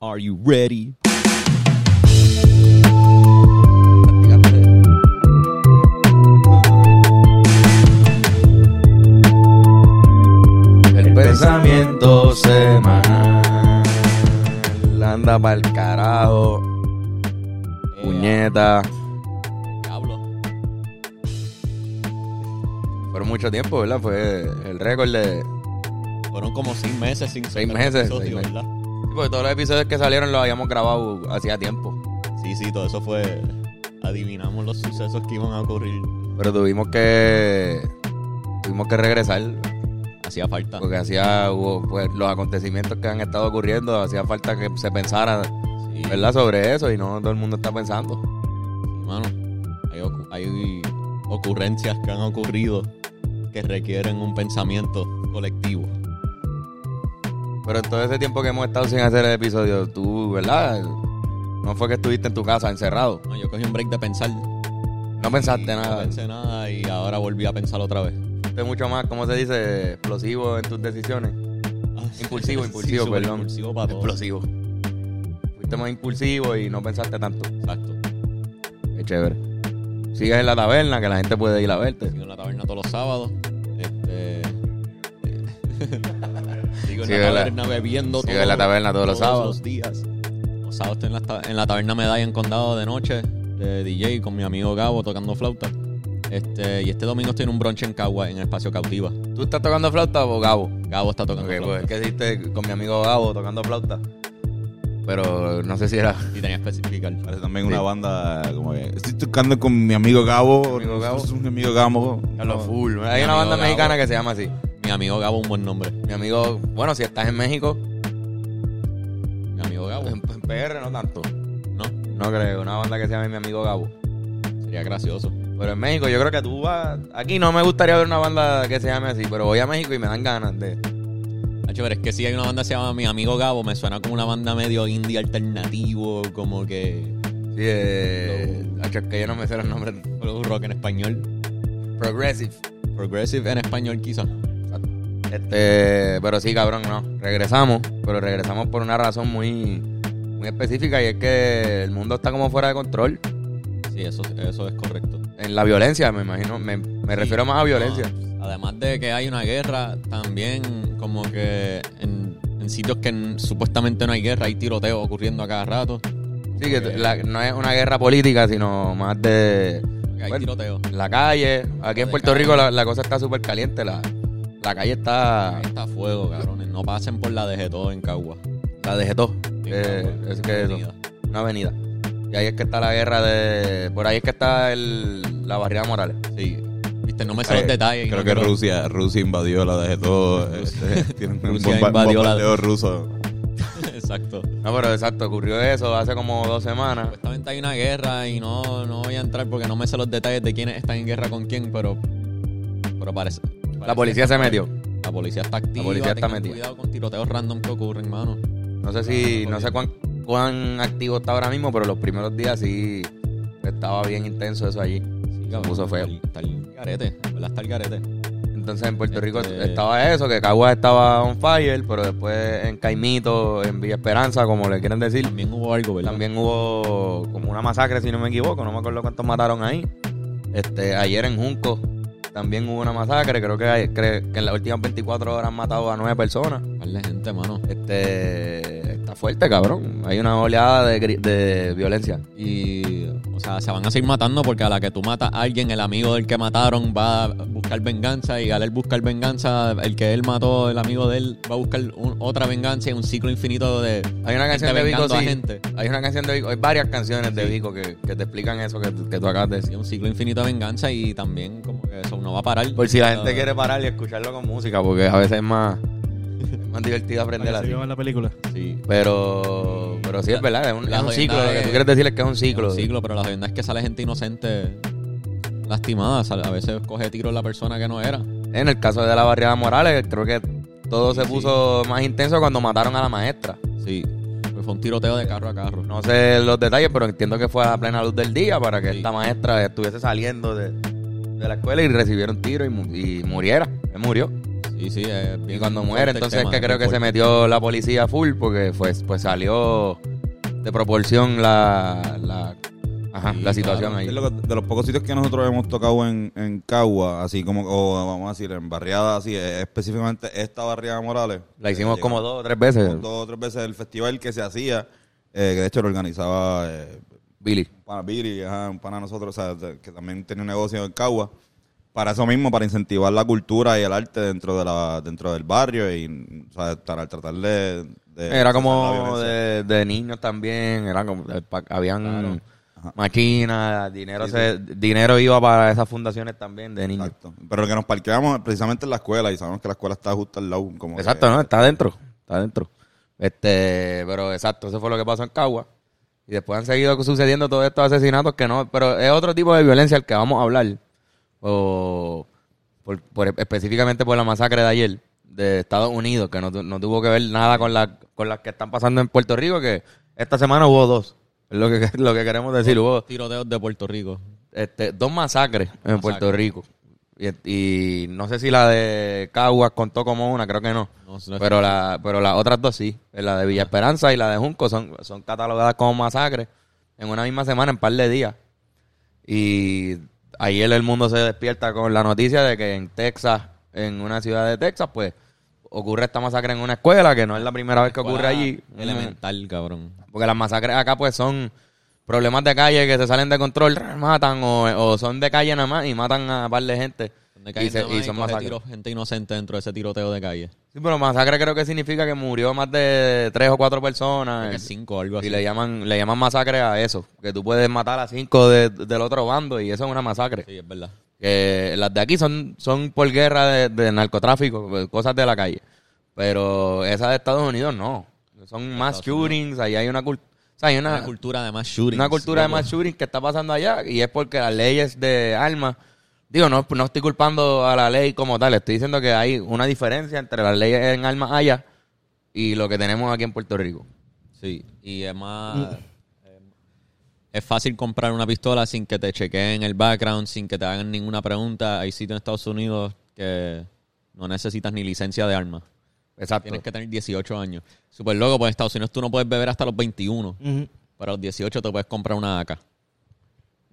Are you ready? El pensamiento semanal anda pa'l carajo. Puñeta. Diablo. Fueron mucho tiempo, ¿verdad? Fue el récord de. Fueron como seis meses sin Seis meses, episodio, seis meses. ¿verdad? Porque todos los episodios que salieron los habíamos grabado hacía tiempo. Sí, sí, todo eso fue. Adivinamos los sucesos que iban a ocurrir. Pero tuvimos que. Tuvimos que regresar. Hacía falta. Porque hacía. hubo, pues, los acontecimientos que han estado ocurriendo. Hacía falta que se pensara, Sí, ¿verdad? Sobre eso. Y no todo el mundo está pensando. sí, mano. Hay, hay ocurrencias que han ocurrido que requieren un pensamiento colectivo. Pero en todo ese tiempo que hemos estado sin hacer el episodio, tú, ¿verdad? No fue que estuviste en tu casa encerrado. No, yo cogí un break de pensar. No pensaste nada. No pensé nada y ahora volví a pensar otra vez. Fuiste mucho más, ¿cómo se dice? Explosivo en tus decisiones. Impulsivo, impulsivo, súper perdón. Impulsivo para todo. Explosivo. Fuiste más impulsivo y no pensaste tanto. Exacto. Qué chévere. Sigues en la taberna, que la gente puede ir a verte. Sigo en la taberna todos los sábados. Este. Sigo en Sigue la en la- taberna bebiendo sigue todo- en la taberna todos los sábados. los días. Los sábados estoy en la, en la taberna Medalla en Condado de noche, de DJ, con mi amigo Gabo tocando flauta. Este, y este domingo estoy en un brunch en Cagua, en el espacio Cautiva. ¿Tú estás tocando flauta o Gabo? Gabo está tocando Ok, flauta. pues es que hiciste con mi amigo Gabo tocando flauta. Pero no sé si era. Y tenía que especificar. Parece también Sí. una banda como que estoy tocando con mi amigo Gabo. Amigo Gabo. Es un amigo Gabo. Carlos No. Full. Hay Mi una banda Gabo. mexicana que se llama así. Mi amigo Gabo, un buen nombre. Mi amigo, bueno, si estás en México, Mi amigo Gabo. en, en PR no tanto. No, No creo, una banda que se llame mi amigo Gabo. sería gracioso. Pero en México yo creo que tú vas... Aquí no me gustaría ver una banda que se llame así, pero voy a México y me dan ganas de... Hacho, pero es que si hay una banda que se llama Mi Amigo Gabo, me suena como una banda medio indie alternativo, como que. Sí, eh, hacho, es que yo no me sé los nombres. rock en español. Progressive. Progressive en español, quizás. Este, pero sí, cabrón, no. Regresamos, pero regresamos por una razón muy, muy específica y es que el mundo está como fuera de control. Sí, eso, eso es correcto. En la violencia, me imagino. Me, me refiero más a violencia. No, además de que hay una guerra, también como que en, en sitios que n- supuestamente no hay guerra, hay tiroteos ocurriendo a cada rato. Sí, que la- no es una guerra política, sino más de Hay Bueno. la calle. Aquí en Puerto calle. Rico la, la cosa está súper caliente. La, la calle está... Ahí está fuego, cabrones. No pasen por la de todo en Cagua. La todo. En Eh, es que eso, avenida. una avenida. Y ahí es que está la guerra de... Por ahí es que está el, la barriada Morales. Sí. Viste, no me sé Eh, los detalles. Creo no que Rusia, Rusia invadió la de todo. este, tienen un Rusia bomba- invadió la- bombardeo ruso. Exacto. No, pero exacto, ocurrió eso hace como dos semanas. Supuestamente hay una guerra y no, no voy a entrar porque no me sé los detalles de quiénes están en guerra con quién, pero, pero parece, La policía se metió. La policía está activa. policía está metida. Cuidado con tiroteos random que ocurren, mano. No sé si, no sé cuán, cuán activo está ahora mismo, pero los primeros días sí estaba bien intenso eso allí. Sí, Se puso feo. Está el, está el garete, ¿verdad? Está el garete. Entonces en Puerto Rico Este- estaba eso, que Caguas estaba on fire, pero después en Caimito, en Villa Esperanza, como le quieren decir, También hubo algo, ¿verdad? también hubo como una masacre, si no me equivoco, no me acuerdo cuántos mataron ahí. Este, ayer en Junco también hubo una masacre, creo que, hay- cre- que en las últimas 24 horas han matado a nueve personas. Par de gente, mano. Este, está fuerte, cabrón. Hay una oleada de, gri- de violencia. Y, o sea, se van a seguir matando porque a la que tú matas a alguien, el amigo del que mataron va a buscar venganza y al él buscar venganza, el que él mató, el amigo de él, va a buscar un- otra venganza y un ciclo infinito de Hay una canción de Vico, sí. gente. Hay una canción de Vico, hay varias canciones de. Vico que, que te explican eso que, que tú acabas de decir. un ciclo infinito de venganza y también como que eso no va a parar. Por si la gente Ah, quiere parar y escucharlo con música, porque a veces es más, es más divertido aprender así. se la película. Sí. Pero, pero sí es verdad, es un, es ciclo. Lo que es- tú quieres decir es que es un ciclo. Un ciclo, pero la verdad es que sale gente inocente lastimada. Sale- A veces coge tiro la persona que no era. En el caso de la barriada Morales, creo que todo se Sí. puso más intenso cuando mataron a la maestra. Sí. Pues fue un tiroteo de carro a carro. No sé los detalles, pero entiendo que fue a plena luz del día para que Sí. esta maestra estuviese saliendo de, de la escuela y recibiera un tiro y, y muriera. Él murió. Sí. Sí, sí, es Y bien cuando muere, entonces tema, es que creo bien que se metió la policía full porque pues, pues salió de proporción la, la, ajá, Sí, la situación ahí. lo que- de los pocos sitios que nosotros hemos tocado en, en Cagua, así como, o vamos a decir, en barriada, así, eh, específicamente esta barriada Morales. La hicimos eh, como dos o tres veces, dos o tres veces el festival que se hacía, eh, que de hecho lo organizaba eh, Billy. un pana Billy, ajá, un pana de nosotros, o sea, de- que también tenía un negocio en Cagua. Para eso mismo, para incentivar la cultura y el arte dentro de la dentro del barrio y o sea, para tratar de... de Era como de, de niños también, como, eh, habían máquinas, dinero Sí, se, dinero iba para esas fundaciones también de niños. Exacto. Pero que nos parqueamos precisamente en la escuela y sabemos que la escuela está justo al lado. Como Exacto, que- ¿no? Está adentro, está adentro. Este, pero exacto, eso fue lo que pasó en Cagua. Y después han seguido sucediendo todos estos asesinatos que no, pero es otro tipo de violencia al que vamos a hablar. O por, por- específicamente por la masacre de ayer de Estados Unidos, que no, no tuvo que ver nada con la, con las que están pasando en Puerto Rico, que esta semana hubo dos. Es lo que, lo que queremos decir. Hubo Tiroteos de Puerto Rico. este, dos masacres en Masacre. Puerto Rico. Y, y no sé si la de Caguas contó como una, creo que no. No, no es- pero la pero las otras dos sí. La de Villa Esperanza y la de Junco son, son catalogadas como masacres en una misma semana, en par de días. Y ayer el mundo se despierta con la noticia de que en Texas, en una ciudad de Texas, pues ocurre esta masacre en una escuela, que no es la primera vez que ocurre allí. Elemental, cabrón. Porque las masacres acá pues son problemas de calle que se salen de control, matan o, o son de calle nada más y matan a un par de gente. Y, se- y más son coge masacres. tiro- gente inocente dentro de ese tiroteo de calle. Sí, pero masacre creo que significa que murió más de tres o cuatro personas. que cinco algo así. Y le llaman, le llaman masacre a eso. Que tú puedes matar a cinco de- del otro bando y eso es una masacre. Sí, es verdad. Que las de aquí son, son por guerra de, de narcotráfico, cosas de la calle. Pero esas de Estados Unidos no. Son más shootings, ahí hay una cultura. O sea, hay una, Una cultura de más shooting. una cultura de mass shooting que está pasando allá y es porque las leyes de armas, digo, no, no estoy culpando a la ley como tal, estoy diciendo que hay una diferencia entre las leyes en armas allá y lo que tenemos aquí en Puerto Rico. Sí, y es más... eh, Es fácil comprar una pistola sin que te chequeen el background, sin que te hagan ninguna pregunta. Hay sitios en Estados Unidos que no necesitas ni licencia de armas. Exacto. Tienes que tener 18 años. Súper loco, pues en Estados Unidos tú no puedes beber hasta los 21. Ujú. Pero a los 18 te puedes comprar una AK.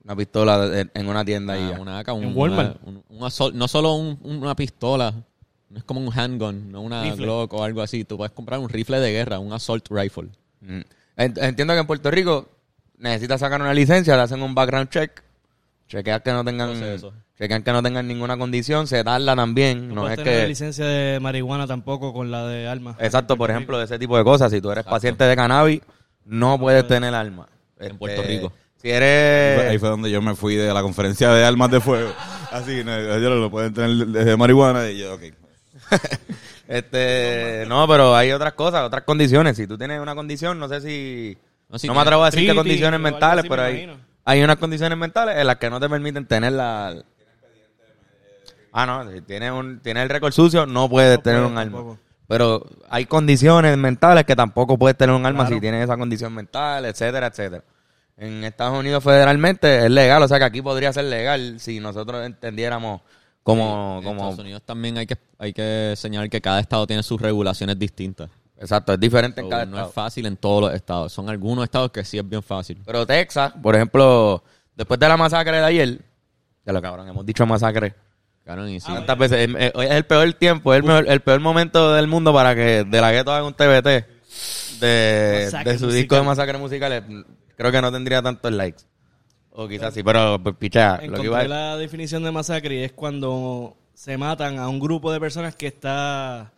Una pistola de- en una tienda y Una, ya. una AK, un, En Walmart. una- un- un assault- no solo un- una pistola, no es como un handgun, no una Rifle. Glock o algo así. Tú puedes comprar un rifle de guerra, un assault rifle. Mm. Ent- Entiendo que en Puerto Rico necesitas sacar una licencia, le hacen un background check, chequean que no tengan, Proceso. chequean que no tengan ninguna condición, se tarda también, No, no, puedes es tener que... licencia de marihuana tampoco con la de armas. Exacto, por ejemplo, de ese tipo de cosas. Si tú eres paciente de cannabis, no puedes tener arma. En Este, Puerto Rico. Si eres... Ahí fue donde yo me fui de la conferencia de armas de fuego. Así, no, ellos lo pueden tener desde marihuana y yo, ok. Este, no, pero hay otras cosas, otras condiciones. Si tú tienes una condición, no sé si... No, me atrevo a decir qué artritis condiciones mentales, pero me hay, hay unas condiciones mentales en las que no te permiten tener la... Ah, no, si tienes, un, tienes el récord sucio, no puedes No tener un arma. tampoco. Pero hay condiciones mentales que tampoco puedes tener un arma Claro. si tienes esa condición mental, etcétera, etcétera. En Estados Unidos federalmente es legal, o sea que aquí podría ser legal si nosotros entendiéramos como... En como Estados Unidos también hay que, hay que señalar que cada estado tiene sus regulaciones distintas. exacto, es diferente en cada no estado. es fácil en todos los estados. Son algunos estados que sí es bien fácil. Pero Texas, por ejemplo, después de la masacre de ayer, ya lo cabrón, hemos dicho masacre Cabrón, y sí. tantas veces, eh, eh, es el peor tiempo, es el, mejor- el peor momento del mundo para que De La Ghetto haga un TBT de, Masacre de su musical. disco de masacre musicales. Creo que no tendría tantos likes. O quizás sí, pero pues, pichea, lo que iba Encontré la definición de masacre y es cuando se matan a un grupo de personas que está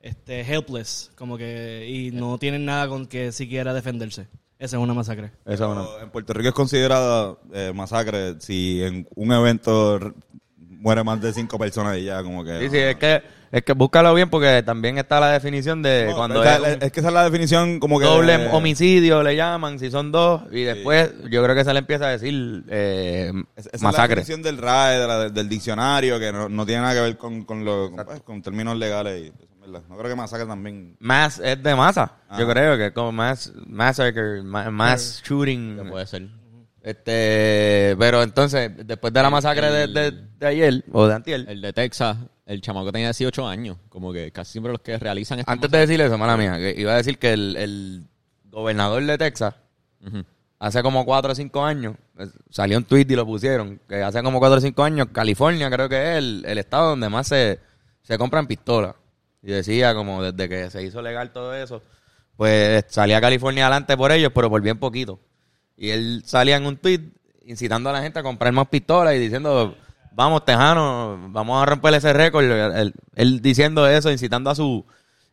este, helpless, como que y no tienen nada con que siquiera defenderse. Esa es una masacre. Eso. Pero En Puerto Rico es considerada eh, masacre si en un evento r- muere más de cinco personas y ya, como que. Sí, sí, es que, es que búscalo bien porque también está la definición de No, cuando es un- es que esa es la definición como que. doble homicidio le llaman, si son dos, y después yo creo que se le empieza a decir eh, Esa es la masacre. definición del RAE, de la- del diccionario, que no, no tiene nada que ver con, con, lo- con, pues, con términos legales. Y, verdad. No creo que masacre también. Mass es de masa, yo Ah. creo que es como mass, massacre, ma- mass shooting. Que puede ser. Este, pero entonces, después de la masacre de, de- de ayer, o de antier, El de Texas el chamaco tenía 18 años. Como que casi siempre los que realizan estas Antes de decir eso, mala mía, que iba a decir que el, el gobernador de Texas, Ujú. hace como 4 o 5 años, eh, salió un tweet y lo pusieron, que hace como 4 o 5 años, California creo que es el, el estado donde más se, se compran pistolas. Y decía como desde que se hizo legal todo eso, pues salía California adelante por ellos, pero por bien poquito. Y él salía en un tweet incitando a la gente a comprar más pistolas y diciendo, vamos Tejano, vamos a romper ese récord. Él, él diciendo eso, incitando a su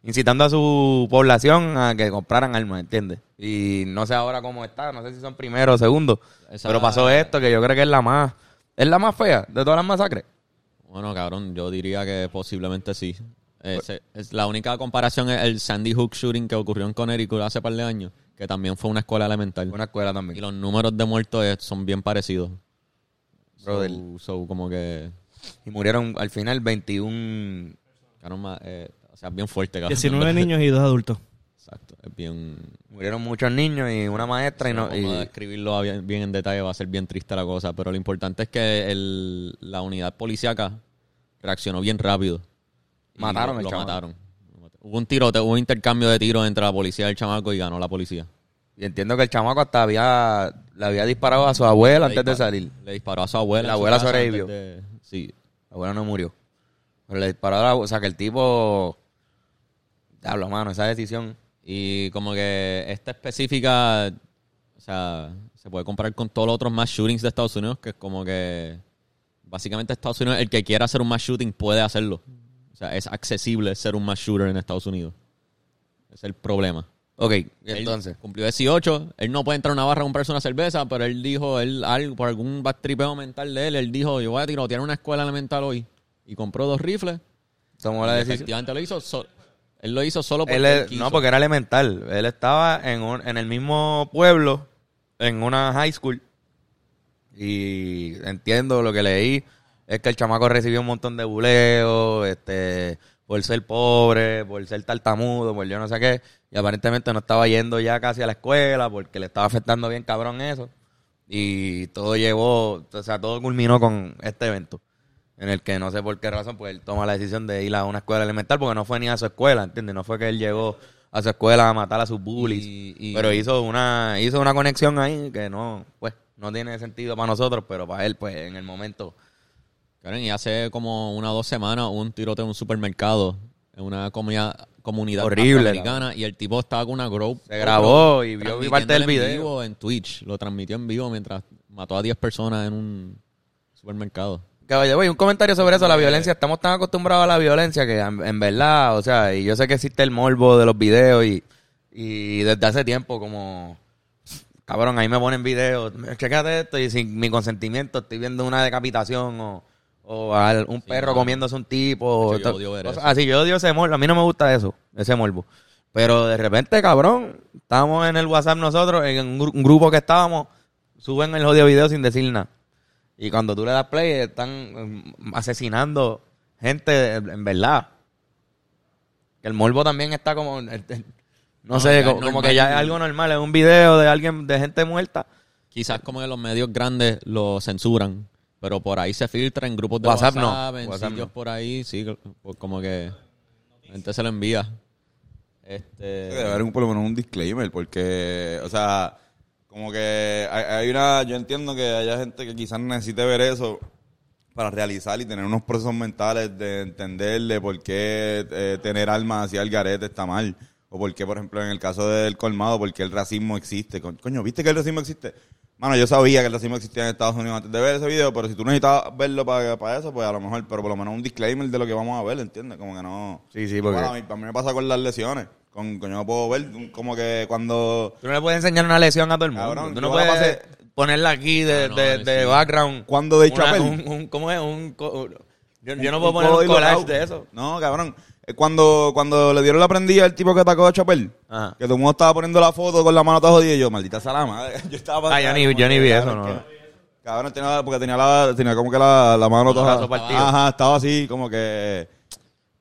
incitando a su población a que compraran armas, ¿entiendes? Y no sé ahora cómo está, no sé si son primero o segundo, Esa- pero pasó esto que yo creo que es la más es la más fea de todas las masacres. Bueno, cabrón, yo diría que posiblemente sí. Ese- es la única comparación es el Sandy Hook shooting que ocurrió en Connecticut hace par de años, que también fue una escuela elemental. Una escuela Y también. los números de muertos son bien parecidos. Brother. So, so, como que, Y murieron al final 21 cabrón, ma- eh, o sea, es bien fuerte, cabrón. 19 niños y dos adultos. Exacto, es bien... murieron muchos niños y una maestra y no Como y- describirlo a bien, bien en detalle va a ser bien triste la cosa, pero lo importante es que el, la unidad policíaca reaccionó bien rápido. Y Mataron lo, al lo chamaco. mataron. Hubo un tiroteo, hubo un intercambio de tiros entre la policía y el chamaco y ganó la policía. Y entiendo que el chamaco hasta había le había disparado a su abuela antes de salir. Le disparó a su abuela. La abuela sobrevivió. de- sí. La abuela no murió. Pero le disparó a la o sea que el tipo Diablo, mano, esa decisión. Y como que esta específica, o sea, se puede comparar con todos los otros mass shootings de Estados Unidos, que es como que básicamente Estados Unidos, el que quiera hacer un mass shooting puede hacerlo. O sea, es accesible ser un mass shooter en Estados Unidos. Es el problema. Ok, Él entonces. cumplió 18, él no puede entrar a una barra a comprarse una cerveza, pero él dijo, él algo, por algún tripeo mental de él, él dijo, yo voy a tirotear una escuela elemental hoy. Y compró dos rifles. Tomó la decisión. efectivamente lo hizo. so- él lo hizo solo porque Él él es- quiso. no, porque era elemental. Él estaba en, un- en el mismo pueblo, en una high school. Y entiendo lo que leí. Es que el chamaco recibió un montón de buleo, este, por ser pobre, por ser tartamudo, por yo no sé qué. Y aparentemente no estaba yendo ya casi a la escuela porque le estaba afectando bien cabrón eso. Y todo llevó, o sea, todo culminó con este evento. En el que no sé por qué razón, pues él toma la decisión de ir a una escuela elemental porque no fue ni a su escuela, ¿entiendes? No fue que él llegó a su escuela a matar a sus bullies. Y- y- pero hizo una, hizo una conexión ahí que no, pues, no tiene sentido para nosotros, pero para él, pues, en el momento. Karen, y hace como una o dos semanas hubo un tiroteo en un supermercado en una comunidad, comunidad Horrible, afroamericana y el tipo estaba con una GoPro. Se grabó y vio parte del transmitiéndolo en video. vivo en Twitch. Lo transmitió en vivo mientras mató a 10 personas en un supermercado. Güey, un comentario sobre eso, la violencia. Estamos tan acostumbrados a la violencia que en, en verdad, o sea, y yo sé que existe el morbo de los videos y, y desde hace tiempo como, cabrón, ahí me ponen videos, checate esto y sin mi consentimiento estoy viendo una decapitación o, o a un perro mano. comiéndose un tipo. Hecho, yo odio ver eso. así, yo odio ese morbo, a mí no me gusta eso, ese morbo. Pero de repente, cabrón, estábamos en el WhatsApp nosotros, en un, gru- un grupo que estábamos, suben el jodido video sin decir nada. Y cuando tú le das play, están mm, asesinando gente en verdad. Que el morbo también está como. No, No, sé, como, es como normal. que ya es algo normal. Es un video de alguien, de gente muerta. Quizás como que los medios grandes lo censuran, pero por ahí se filtra en grupos de WhatsApp WhatsApp, no, en WhatsApp sitios no. por ahí, sí, pues como que la gente se lo envía. Este, Debe haber un, por lo menos un disclaimer, porque, o sea, como que hay, hay una, yo entiendo que haya gente que quizás necesite ver eso para realizar y tener unos procesos mentales de entenderle por qué eh, tener armas hacia el garete está mal. O por qué, por ejemplo, en el caso del colmado, por qué el racismo existe. Co- Coño, ¿viste que el racismo existe? Mano, yo sabía que el racismo existía en Estados Unidos antes de ver ese video, pero si tú necesitabas verlo para, para eso, pues a lo mejor, pero por lo menos un disclaimer de lo que vamos a ver, ¿entiendes? Como que no... Sí, sí, porque- Bueno, a, mí, a mí me pasa con las lesiones. Con, coño, no puedo ver como que cuando... Tú no le puedes enseñar una lesión a todo el mundo. Cabrón, tú no yo puedes ponerla aquí de, Ah, no, de, de background. Cuando de Chapel. un- un- ¿Cómo es? Un, yo, yo no Un puedo poner un collage de eso. No, cabrón. Eh, Cuando, cuando le dieron la prendida al tipo que atacó a Chapel, Ajá. que todo el mundo estaba poniendo la foto con la mano toda jodida, y yo, maldita sea la madre. Yo estaba Ah, yo ni- yo ni vi eso, no. que- Cabrón, tenía, porque tenía, la, tenía como que la, la mano toda. brazo partido. Ajá, estaba así, como que.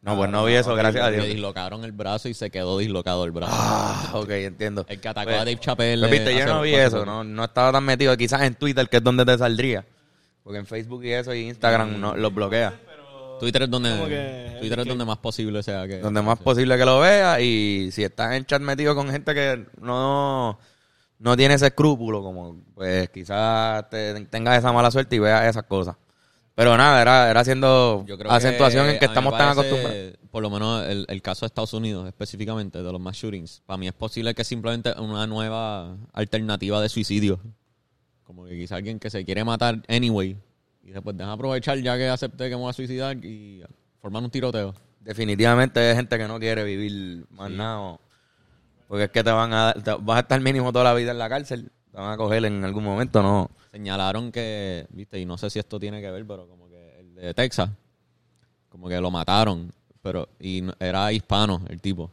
No, pues no vi eso, gracias a le Dios. dislocaron el brazo y se quedó dislocado el brazo. Ah, ok, entiendo. El que atacó Pues, a Dave Chappelle. Pues, viste, yo no vi eso, no, no estaba tan metido. Quizás en Twitter, que es donde te saldría. Porque en Facebook y eso y Instagram no, los bloquea. Twitter es donde, que- Twitter es que- donde más posible sea que... donde más posible que lo vea y si estás en chat metido con gente que no no tiene ese escrúpulo como pues quizás te, tengas esa mala suerte y veas esas cosas. Pero nada era era haciendo Yo creo acentuación que en que estamos tan acostumbrados. Por lo menos el, el caso de Estados Unidos específicamente, de los mass shootings, para mí es posible que simplemente una nueva alternativa de suicidio. Como que quizá alguien que se quiere matar anyway y después deja aprovechar ya que acepté que me voy a suicidar y formar un tiroteo. definitivamente hay gente que no quiere vivir más nada porque es que te van a te- vas a estar mínimo toda la vida en la cárcel te van a coger en algún momento no Señalaron que, viste, y no sé si esto tiene que ver, pero como que el de Texas, como que lo mataron, pero y era hispano el tipo.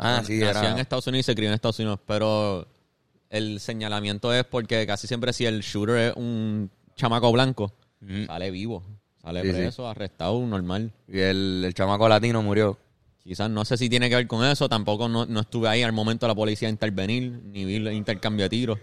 ah sí Nació era en Estados Unidos y se crió en Estados Unidos, pero el señalamiento es porque casi siempre si el shooter es un chamaco blanco, Ujú. sale vivo, sale Sí, sí. preso, arrestado, normal. y el, el chamaco latino murió Quizás no sé si tiene que ver con eso, tampoco no, no estuve ahí al momento de la policía intervenir, ni vi el intercambio de tiros.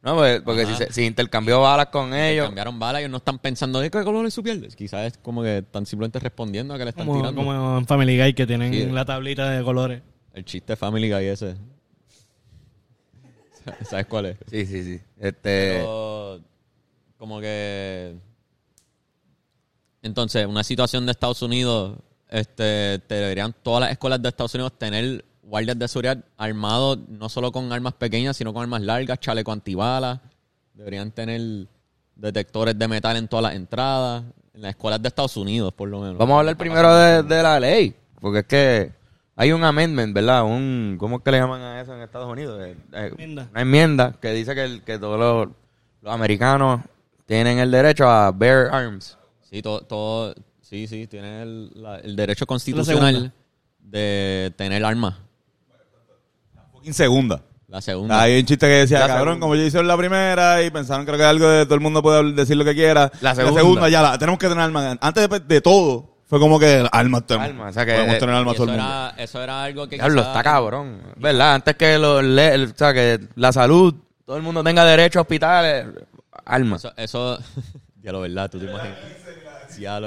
no pues, porque si, se- si intercambió balas con ellos Cambiaron balas, ellos no están pensando de qué color es su piel. Quizás es como que están simplemente respondiendo a que le están Como, tirando. como en Family Guy que tienen Sí. la tablita de colores. El chiste Family Guy ese. ¿Sabes cuál es? sí sí sí este Pero, como que entonces una situación de Estados Unidos este te deberían todas las escuelas de Estados Unidos tener guardias de seguridad armados no solo con armas pequeñas sino con armas largas chaleco antibalas deberían tener detectores de metal en todas las entradas en las escuelas de Estados Unidos por lo menos Vamos a hablar primero de, de la ley, porque es que hay un amendment, ¿verdad? Un, ¿Cómo es que le llaman a eso en Estados Unidos? Eh, eh, Enmienda. Una enmienda que dice que, el- que todos los, los americanos tienen el derecho a bear arms. Sí todo, todo sí sí tiene el, la- el derecho segunda. constitucional de tener armas Fucking segunda. la segunda Hay un chiste que decía, La cabrón, segunda. como yo hice la primera y pensaron creo que algo de todo el mundo puede decir lo que quiera. La segunda. ya la tenemos que tener armas. Antes de, de todo, fue como que armas tenemos. O sea que, podemos tener armas todo eso el mundo. era, eso era algo que Diablo, quizá- está cabrón. ¿Verdad? Antes que, lo, le- el- o sea, que la salud, todo el mundo tenga derecho a hospitales, armas. Eso, eso ya lo verdad, tú te imaginas.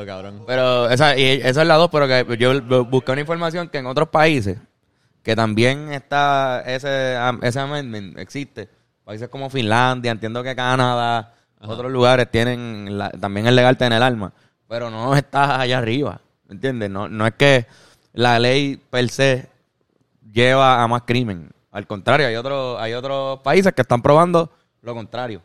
Cabrón. Pero esa, y esa es la dos, pero que yo bu- busqué una información que en otros países, que también está ese, ese amendment, existe. Países como Finlandia, entiendo que Canadá, otros lugares tienen, la- también es legal tener armas, pero no está allá arriba, ¿entiendes? No, no es que la ley per se lleva a más crimen. Al contrario, hay otros, hay otros países que están probando lo contrario.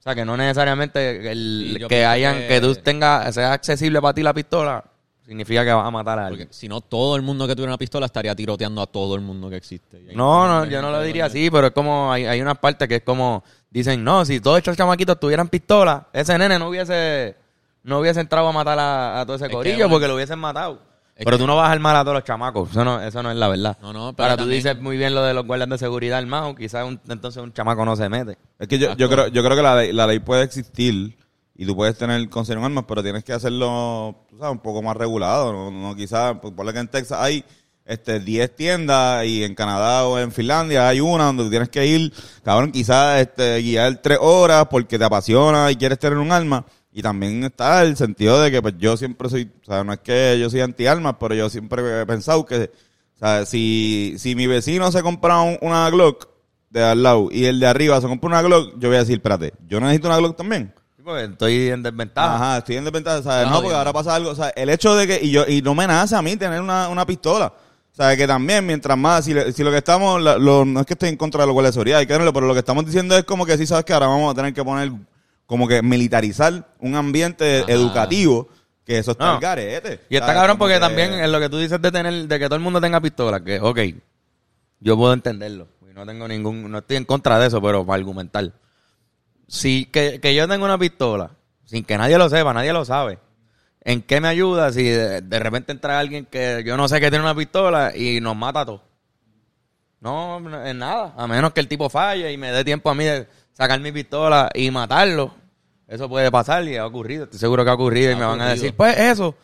O sea, que no necesariamente el, que hayan, que- que, tú tengas, sea accesible para ti la pistola, significa que vas a matar a Porque alguien. si no, todo el mundo que tuviera una pistola estaría tiroteando a todo el mundo que existe. No, no, yo no lo diría así, pero es como, hay, hay una parte que es como, dicen, no, si todos estos chamaquitos tuvieran pistola, ese nene no hubiese, no hubiese entrado a matar a, a todo ese corillo bueno, porque lo hubiesen matado. Es Pero que- tú no vas a armar a todos los chamacos, eso no, eso no es la verdad. No, no, pero Ahora tú dices muy bien lo de los guardias de seguridad armados, quizás un- entonces un chamaco no se mete. Es que yo, yo creo, yo creo que la ley, la ley puede existir y tú puedes tener conseguir armas, pero tienes que hacerlo, tú sabes, un poco más regulado. No, no quizás, pues, ponle que en Texas hay este 10 tiendas y en Canadá o en Finlandia hay una donde tú tienes que ir, cabrón, quizás este, guiar tres horas porque te apasiona y quieres tener un arma. Y también está el sentido de que pues yo siempre soy, o sea, no es que yo soy anti-armas, pero yo siempre he pensado que, o sea, si, si mi vecino se compra un- una Glock de al lado y el de arriba se compra una Glock, yo voy a decir, espérate, yo necesito una Glock también. Sí, porque estoy en desventaja. Ajá, estoy en desventaja, ¿sabes? Está No, porque ahora pasa algo, o sea, el hecho de que, y yo, y no me nace a mí tener una, una pistola. O sea, que también, mientras más, si, le- si lo que estamos, la- lo- no es que estoy en contra de los guardias de seguridad, hay que tenerlo, pero lo que estamos diciendo es como que sí sabes que ahora vamos a tener que poner, como que militarizar un ambiente Ajá. educativo, que eso está No. al garete. Y está cabrón porque que- también en lo que tú dices de tener, de que todo el mundo tenga pistola, que, ok, yo puedo entenderlo. Y no tengo ningún, no estoy en contra de eso, pero para argumentar. Si que, que yo tenga una pistola, sin que nadie lo sepa, nadie lo sabe. ¿En qué me ayuda si de, de repente entra alguien que yo no sé que tiene una pistola y nos mata a todos? No, en nada. A menos que el tipo falle y me dé tiempo a mí de sacar mi pistola y matarlo. Eso puede pasar y ha ocurrido. Estoy seguro que ha ocurrido y me van a decir, pues eso.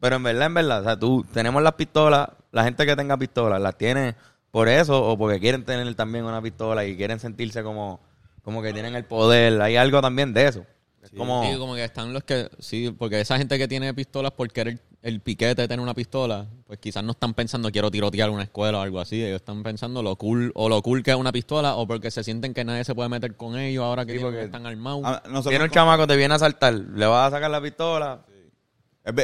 Pero en verdad, en verdad, o sea, tú, tenemos las pistolas, la gente que tenga pistolas, las tiene por eso o porque quieren tener también una pistola y quieren sentirse como, como que tienen el poder. Hay algo también de eso. Es como... Sí, como que están los que, sí, porque esa gente que tiene pistolas por querer el piquete de tener una pistola, pues quizás no están pensando quiero tirotear una escuela o algo así, ellos están pensando lo cool, o lo cool que es una pistola, o porque se sienten que nadie se puede meter con ellos ahora que Sí, porque- están armados. Viene un chamaco, te viene a asaltar, le vas a sacar la pistola.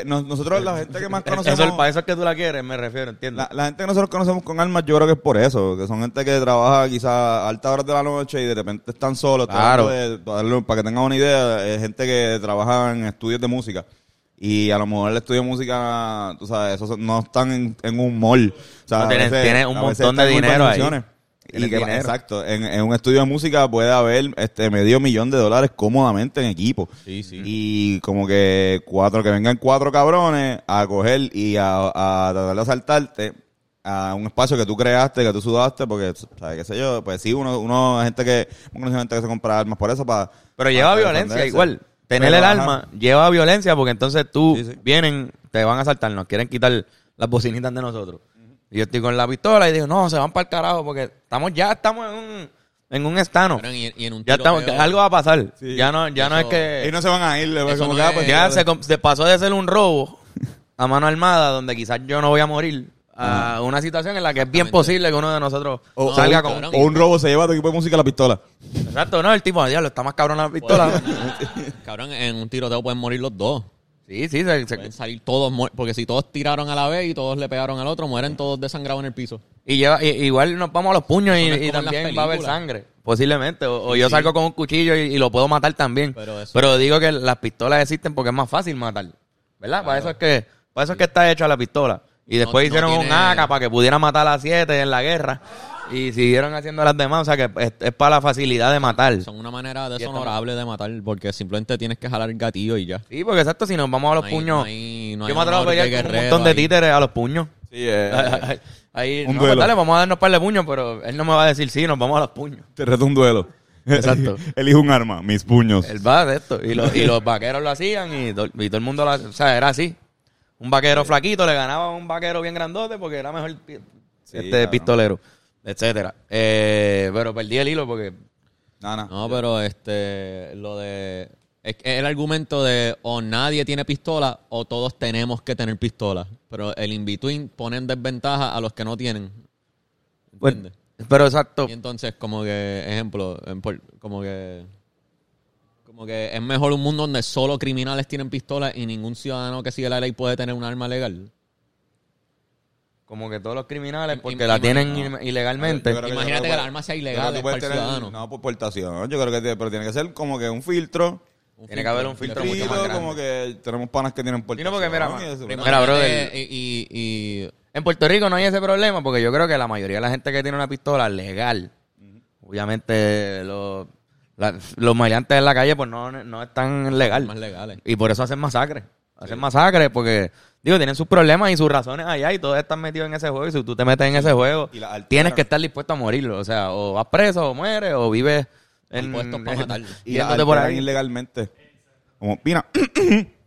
nosotros, la gente que más Eso, conocemos... para eso es que tú la quieres, me refiero, ¿entiendes? La, la gente que nosotros conocemos con armas, yo creo que es por eso, que son gente que trabaja quizás a altas horas de la noche y de repente están solos. Claro. de- para, que tengan una idea, es gente que trabaja en estudios de música. Y a lo mejor el estudio de música, tú sabes, esos no están en, en un mall. O sea, No, veces- un montón de dinero ahí. Y que, exacto, en, en un estudio de música puede haber este medio millón de dólares cómodamente en equipo. Sí, sí. Y como que cuatro, que vengan cuatro cabrones a coger y a, a tratar de asaltarte a un espacio que tú creaste, que tú sudaste, porque, ¿sabes qué sé yo? Pues sí, uno, uno, gente que, uno gente que se compra armas por eso, para... Pero lleva violencia igual. Tener Pero, el ajá. arma lleva violencia porque entonces tú Sí, sí. vienen, te van a asaltar, nos quieren quitar las bocinitas de nosotros. Y yo estoy con la pistola y digo, no, se van para el carajo porque estamos ya estamos en un, en un estano. Pero y, y en un Ya estamos, algo va a pasar. Sí. Ya no, ya no es que... Y no se van a ir, pues, como no que, ah, es- pues, Ya se, pasó de ser un robo a mano armada, donde quizás yo no voy a morir, a una situación en la que es bien posible que uno de nosotros o, salga o- con... o un robo se lleva tu equipo de música a la pistola. Exacto, no, el tipo, diablo, está más cabrón la pistola. Cabrón, en un tiroteo pueden morir los dos. sí, sí, se- se- Pueden salir todos, mu- porque si todos tiraron a la vez y todos le pegaron al otro, mueren todos desangrados en el piso. y lleva, y- igual nos vamos a los puños y, Eso no es y como en las también va a haber películas. sangre, posiblemente. O, yo sí. salgo con un cuchillo y, y lo puedo matar también. Pero Pero, eso- digo que las pistolas existen porque es más fácil matar. ¿Verdad? Para eso es que, para eso es que está hecha la pistola. Y después no hicieron un tiene- AK para que pudiera matar a siete en la guerra. Y siguieron haciendo las demás. O sea que es, es para la facilidad de matar. Son una manera deshonorable de matar, porque simplemente tienes que jalar el gatillo y ya. Sí, porque exacto, si nos vamos a los No hay- puños. no hay- no hay yo me atrevo a honor de pelear con un guerrero montón de ahí. títeres a los puños. Sí, eh, Ahí, Un no, pues duelo. dale, vamos a darnos par de puños, pero él no me va a decir sí, nos vamos a los puños. te reto un duelo. Exacto. Elijo un arma, mis puños. Él va de esto. Y, los- y los vaqueros lo hacían y, to- y todo el mundo lo hacía. O sea, era así. Un vaquero flaquito le ganaba a un vaquero bien grandote porque era mejor pi- este cabrón. pistolero, etcétera. Eh, pero perdí el hilo porque No, no. No, pero este, lo de... Es que el argumento de o nadie tiene pistola o todos tenemos que tener pistola. Pero el in-between pone en desventaja a los que no tienen. Pues, ¿Entiendes? pero exacto. Y entonces, como que, ejemplo, como que... Como que es mejor un mundo donde solo criminales tienen pistolas y ningún ciudadano que sigue la ley puede tener un arma legal. Como que todos los criminales, Im- porque la tienen ilegalmente. Que- Imagínate que la arma sea ilegal para el ciudadano. No, por portación. Yo creo que tiene- pero tiene que ser como que un filtro. Un Tiene que haber un filtro mucho filtro, más grande. como que tenemos panas que tienen portación. porque mira, y eso, Mira, Imagínate, brother. Y, y, y- En Puerto Rico no hay ese problema porque yo creo que la mayoría de la gente que tiene una pistola legal, obviamente los, la- los maleantes en la calle pues no, no están legal. más legales. Y por eso hacen masacres. Hacen masacres porque, digo, tienen sus problemas y sus razones allá y todos están metidos en ese juego. Y si tú te metes en ese juego, Y la alteran. tienes que estar dispuesto a morirlo. O sea, o vas preso o mueres o vives en, Dispuestos pa' matar. Y por ahí. ilegalmente. Como, mira,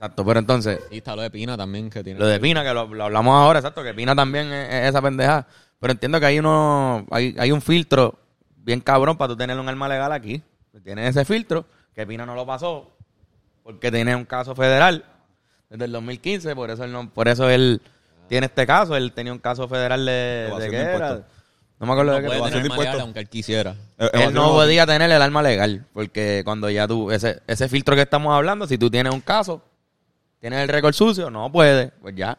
Exacto, pero entonces, Y está lo de Pina también, que tiene... Lo de Pina, que lo, lo hablamos ahora, exacto, que Pina también es, es esa pendeja. Pero entiendo que hay uno, hay, hay un filtro bien cabrón para tú tener un arma legal aquí. Tienes ese filtro, que Pina no lo pasó, porque tiene un caso federal desde el 2015, por eso él no, por eso él tiene este caso, él tenía un caso federal de, de qué era. No me acuerdo no de qué puede tener legal aunque él quisiera. eh, él no podía tener el arma legal, porque cuando ya tú, ese, ese filtro que estamos hablando, si tú tienes un caso, tienes el récord sucio, no puede, pues ya.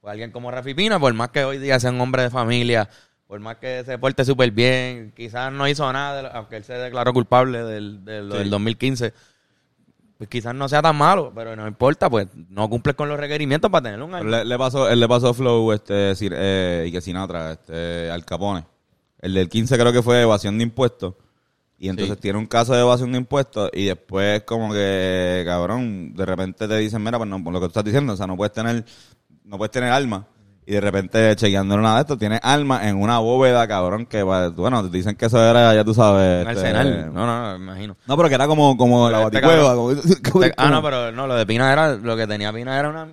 Pues alguien como Rafi Pina, por más que hoy día sea un hombre de familia, por más que se porte súper bien, quizás no hizo nada, de lo- aunque él se declaró culpable del, del, lo del 2015, pues quizás no sea tan malo, pero no importa, pues no cumple con los requerimientos para tener un arma. Le, le pasó, él le pasó Flow, este, eh, y que Sinatra, este, Al Capone. El del 15 creo que fue evasión de impuestos. Y entonces Sí. tiene un caso de evasión de impuestos y después como que, cabrón, de repente te dicen, mira, pues no, por lo que tú estás diciendo, o sea, no puedes tener, no puedes tener arma. Y de repente, chequeando nada de esto, tiene arma en una bóveda, cabrón, que, bueno, te dicen que eso era, ya tú sabes. Un este, arsenal. No, no, me imagino. No, pero que era como, como la Este baticueva. Como, como- ah, no, pero no, lo de Pina era, lo que tenía Pina era una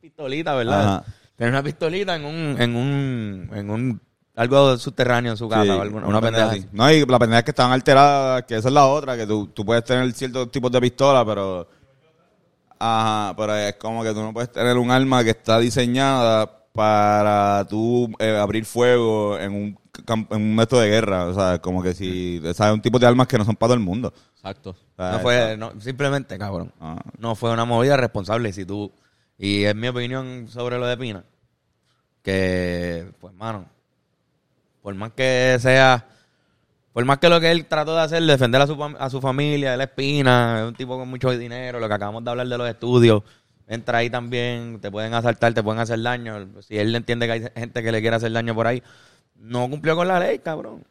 pistolita, ¿verdad? Ajá. Tenía una pistolita en un, en un, en un algo subterráneo en su casa Sí, o alguna, una pendeja así. No, y la pendeja es que estaban alteradas, que esa es la otra, que tú, tú puedes tener ciertos tipos de pistola, pero... Ajá, pero es como que tú no puedes tener un arma que está diseñada para tú eh, abrir fuego en un, camp- en un método de guerra. O sea, como que si... ¿Sabes? Un tipo de armas que no son para todo el mundo. Exacto. O sea, No fue, no, simplemente, cabrón. Ah. No fue una movida responsable. Y Si tú, y es mi opinión sobre lo de Pina, que, pues, mano, por más que sea, por más que lo que él trató de hacer, defender a su, fam- a su familia, él es Pina, es un tipo con mucho dinero, lo que acabamos de hablar de los estudios, entra ahí también, te pueden asaltar, te pueden hacer daño. Si él entiende que hay gente que le quiere hacer daño por ahí, no cumplió con la ley, cabrón.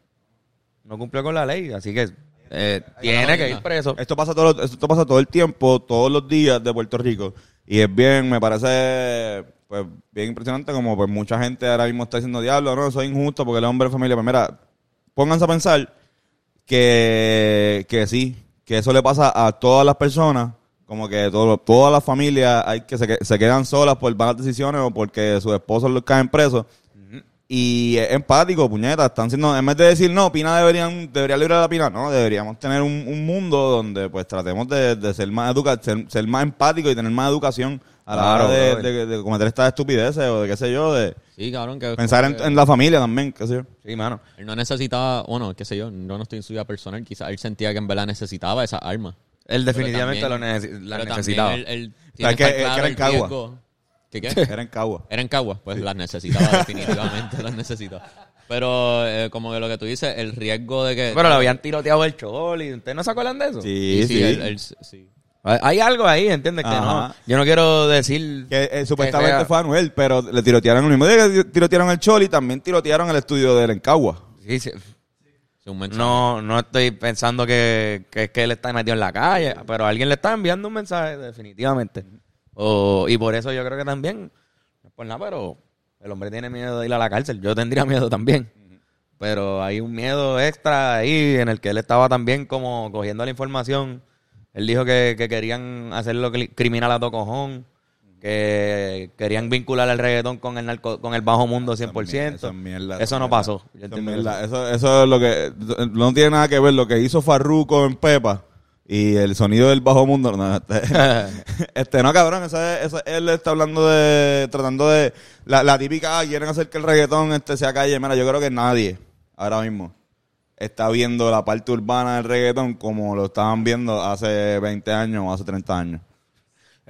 No cumplió con la ley, así que eh, tiene que ir preso. Esto pasa, todo, esto pasa todo el tiempo, todos los días de Puerto Rico. Y es bien, me parece pues bien impresionante como pues mucha gente ahora mismo está diciendo, diablo, no, eso es injusto porque el hombre de familia. Pues mira, pónganse a pensar que, que sí, que eso le pasa a todas las personas, como que todo, todas las familias hay que se, se quedan solas por malas decisiones o porque sus esposos los caen presos. Y es empático, puñeta. Están siendo, en vez de decir, no, Pina deberían, debería librar a la Pina, no, deberíamos tener un, un mundo donde pues tratemos de, de ser más educa ser, ser más empático y tener más educación a la Claro, hora de, brother. de- de cometer estas estupideces o de qué sé yo, de Sí, cabrón. Que pensar en, como que en la familia también, qué sé yo. Sí, mano. Él no necesitaba, bueno, qué sé yo, yo no estoy en su vida personal, quizás él sentía que en verdad necesitaba esa arma. Él definitivamente lo también- necesi- la pero también necesitaba. Él, él O tiene sea, que- claro era en el Cagua. riesgo. ¿Qué qué? Era en Cagua. Era en Cagua, pues las necesitaba definitivamente, las necesitaba. Pero eh, como que lo que tú dices, el riesgo de que... Pero lo habían tiroteado el choli. ¿Ustedes no se acuerdan de eso? Sí, sí. él- sí. Hay hay algo ahí, ¿entiendes? Que no. Yo no quiero decir. Que eh, supuestamente sea- fue Anuel, pero le tirotearon el mismo día que tirotearon el Choli, también tirotearon el estudio de él en Cagua. Sí, sí. Un mensaje. No, no estoy pensando que, que que él está metido en la calle, pero alguien le está enviando un mensaje, definitivamente. Y por eso yo creo que también, no es por nada, pero el hombre tiene miedo de ir a la cárcel. Yo tendría miedo también. Pero hay un miedo extra ahí en el que él estaba también como cogiendo la información. Él dijo que, que querían hacerlo criminal a todo cojón, que querían vincular el reggaetón con el narco, con el bajo mundo 100%. Eso es mierda, Eso eso no pasó. Yo Eso, es entiendo mierda. eso. Eso, eso es lo que no tiene nada que ver lo que hizo Farruko en Pepa y el sonido del bajo mundo. No, este, este, no cabrón, eso es- eso- él está hablando de tratando de la, la típica ah, quieren hacer que el reggaetón este sea calle. Mira, yo creo que nadie ahora mismo está viendo la parte urbana del reggaetón como lo estaban viendo hace 20 años o hace 30 años.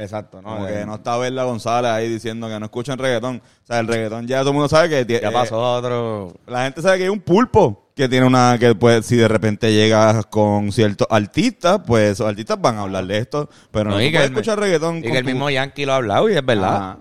Exacto, ¿no? Como que no está Verla González ahí diciendo que no escuchan reggaetón. O sea, el reggaetón ya todo el mundo sabe que tie- Ya eh, pasó a otro. la gente sabe que hay un pulpo que tiene una que pues si de repente llegas con ciertos artistas, pues esos artistas van a hablar de esto, pero no, No, y tú que puedes el- escuchar reggaetón Y que el tu- mismo Yankee lo ha hablado y es verdad. Ajá.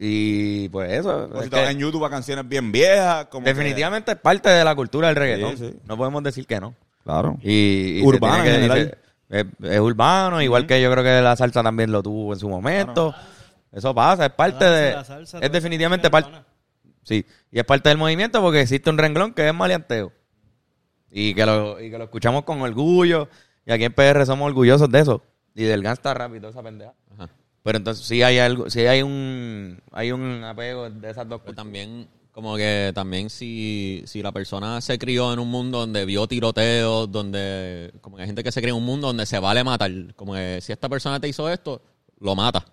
Y pues eso. O es si que en YouTube a canciones bien viejas, como que- definitivamente es parte de la cultura del reggaetón. Sí, sí. No podemos decir que no. claro. Y, y Urbana tiene en general. Es, es urbano, igual que yo creo que la salsa también lo tuvo en su momento. Eso pasa, es parte La de. salsa, la salsa, es definitivamente parte. Sí, y es parte del movimiento porque existe un renglón que es maleanteo. Y que lo, y que lo escuchamos con orgullo. Y aquí en PR somos orgullosos de eso. Y del gangsta rap y toda esa pendeja. Ajá. Pero entonces sí hay algo, sí hay un, hay un apego de esas dos Pero cosas. también, como que también si, si la persona se crió en un mundo donde vio tiroteos, donde, como que hay gente que se cría en un mundo donde se vale matar, como que si esta persona te hizo esto, lo mata.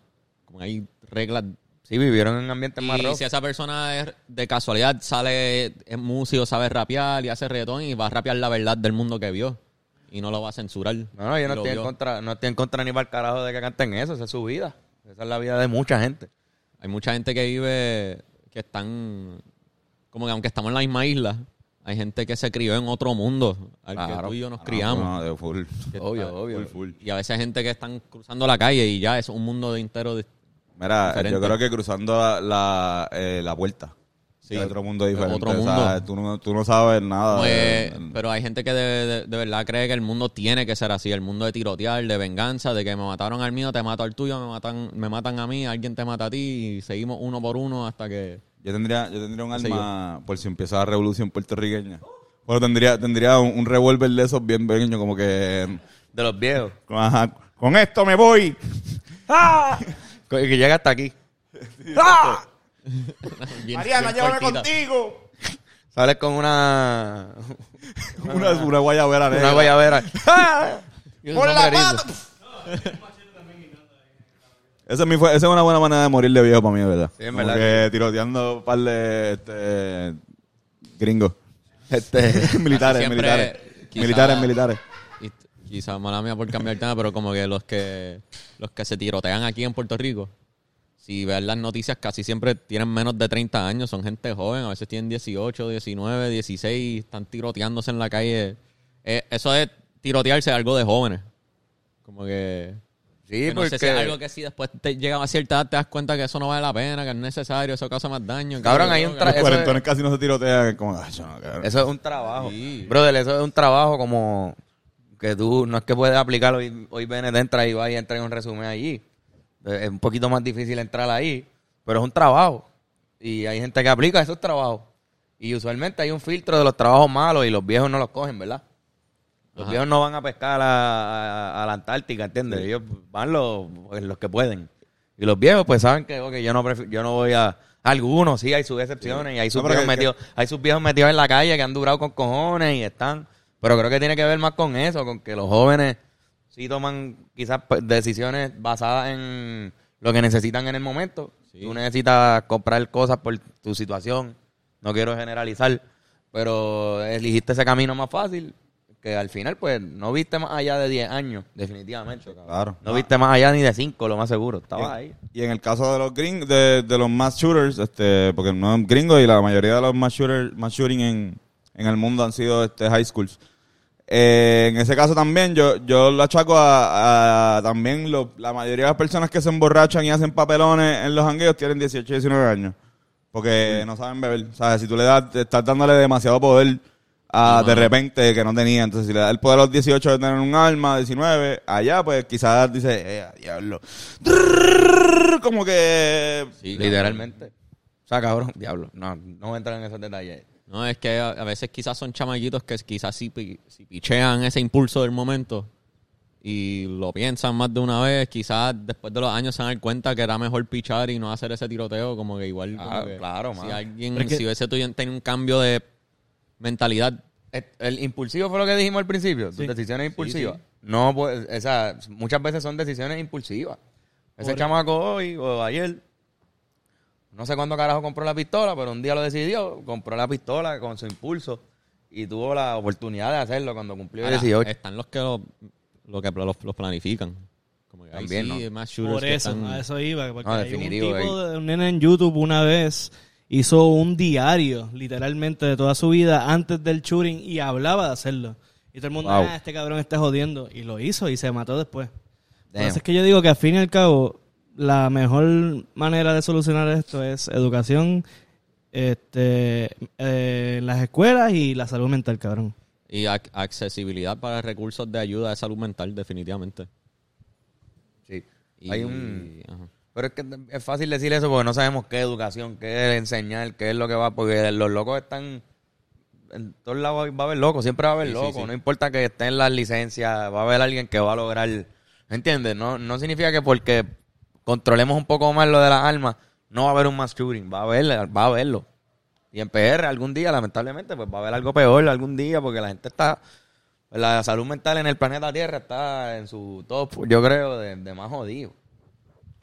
Como que hay reglas. Sí, vivieron en ambientes más Y si esa persona es de casualidad sale, es músico, sabe rapear y hace reggaetón y va a rapear la verdad del mundo que vio. Y no lo va a censurar. No, no, yo no estoy, en contra, no estoy en contra ni para el carajo de que canten eso. Esa es su vida. Esa es la vida de mucha gente. Hay mucha gente que vive, que están, como que aunque estamos en la misma isla, hay gente que se crió en otro mundo al que tú y yo nos Ah, criamos. no, de full. Que Obvio, obvio. Full, full. Y a veces hay gente que están cruzando la calle y ya es un mundo de entero. De, Mira, Diferente. yo creo que cruzando la, la, eh, la puerta. Sí. otro mundo diferente. Otro o sea, mundo. tú, no, tú no sabes nada. Pues, de- pero hay gente que de, de- de verdad cree que el mundo tiene que ser así, el mundo de tirotear, de venganza, de que me mataron al mío, te mato al tuyo, me matan, me matan a mí, alguien te mata a ti y seguimos uno por uno hasta que... Yo tendría, yo tendría un arma por si empieza la revolución puertorriqueña. Bueno, tendría, tendría un, un revólver de esos bien pequeño, como que... De los viejos. ajá, con esto me voy. Y que llega hasta aquí. bien- Mariana, bien llévame cortita. contigo. Sales con una... Una, una guayabera negra. Una guayabera. Un ¡Por la pata! Esa es, mi fue- esa es una buena manera de morir de viejo para mí, ¿verdad? Sí, en verdad que tiroteando un par de este, gringos. Este, militares, Siempre, militares. quizá- Militares, militares. Quizás mala mía por cambiar el tema, pero como que los que los que se tirotean aquí en Puerto Rico, si ves las noticias, casi siempre tienen menos de 30 años, son gente joven, a veces tienen 18, 19, 16, están tiroteándose en la calle. Eh, eso es tirotearse algo de jóvenes. Como que... sí, que no sé porque... si es algo que si después te llega a cierta edad te das cuenta que eso no vale la pena, que es necesario, eso causa más daño. que- Cabrón, hay un que- tra- Los eso cuarentones es- casi no se. Como, no, cabrón. Eso es un trabajo. Sí. Brother, eso es un trabajo como que tú no es que puedes aplicarlo hoy, hoy Bennett entra y va y entra en un resumen allí. Eh, Es un poquito más difícil entrar ahí, pero es un trabajo. Y hay gente que aplica esos trabajos. Y usualmente hay un filtro de los trabajos malos y los viejos no los cogen, ¿verdad? Los viejos no van a pescar a, a- a la Antártica, ¿entiendes? Ellos van los, pues, los que pueden. Y los viejos pues saben que yo no yo no voy a algunos sí hay sus excepciones y hay sus No, viejos que- metidos hay sus viejos metidos en la calle que han durado con cojones y están pero creo que tiene que ver más con eso con que los jóvenes sí toman quizás pues, decisiones basadas en lo que necesitan en el momento Sí. tú necesitas comprar cosas por tu situación no quiero generalizar pero elegiste ese camino más fácil que al final pues no viste más allá de 10 años definitivamente Claro. no viste más allá ni de 5 lo más seguro estabas ahí Y en el caso de los gringos, de, de los mass shooters, este, porque no es gringo y la mayoría de los mass shooters, mass shooting en, en el mundo han sido este high schools. Eh, en ese caso también yo, yo lo achaco a, a también lo- la mayoría de las personas que se emborrachan y hacen papelones en los hangueos tienen 18 y 19 años. Porque no saben beber. ¿Sabes? Si tú le das, estás dándole demasiado poder a, de repente que no tenía. Entonces, si le das el poder a los 18 de tener un arma, 19, allá pues quizás dice, eh, diablo. Como que... Sí, Literalmente. O sea, cabrón, diablo. No, no voy a entrar en esos detalles. No, es que a, veces quizás son chamaquitos que quizás si, si pichean ese impulso del momento y lo piensan más de una vez, quizás después de los años se dan cuenta que era mejor pichar y no hacer ese tiroteo, como que igual... como Ah, que claro, Si alguien, Pero es que- si hubiese tu- tenido un cambio de mentalidad, El, el impulsivo fue lo que dijimos al principio. Tus Sí. decisiones impulsivas. sí. No, pues, o sea, muchas veces son decisiones impulsivas. Ese Por- chamaco hoy o ayer, no sé cuándo carajo compró la pistola, pero un día lo decidió, compró la pistola con su impulso y tuvo la oportunidad de hacerlo cuando cumplió ahora, 18. están los que lo, lo que los, los planifican. Como que ahí También, sí, ¿no? más Por eso, están- a eso iba. Porque No, hay definitivo, un tipo, de, un nene en YouTube una vez hizo un diario, literalmente, de toda su vida antes del shooting y hablaba de hacerlo. Y todo el mundo, Wow. ah, este cabrón está jodiendo. Y lo hizo y se mató después. Eso es que yo digo que al fin y al cabo, la mejor manera de solucionar esto es educación, este, eh, las escuelas y la salud mental, cabrón. Y ac- accesibilidad para recursos de ayuda de salud mental, definitivamente. Sí. Y- Hay un... ajá. Pero es que es fácil decir eso porque no sabemos qué educación, qué es enseñar, qué es lo que va, porque los locos están en todos lados va a haber locos, siempre va a haber Sí, locos, sí. no importa que estén las licencias, va a haber alguien que va a lograr, ¿entiendes? No, no significa que porque controlemos un poco más lo de las armas, no va a haber un mass shooting, va a haber, va a haberlo. Y en PR algún día, lamentablemente, pues va a haber algo peor algún día porque la gente está, la salud mental en el planeta Tierra está en su top, yo creo, de, de más jodido.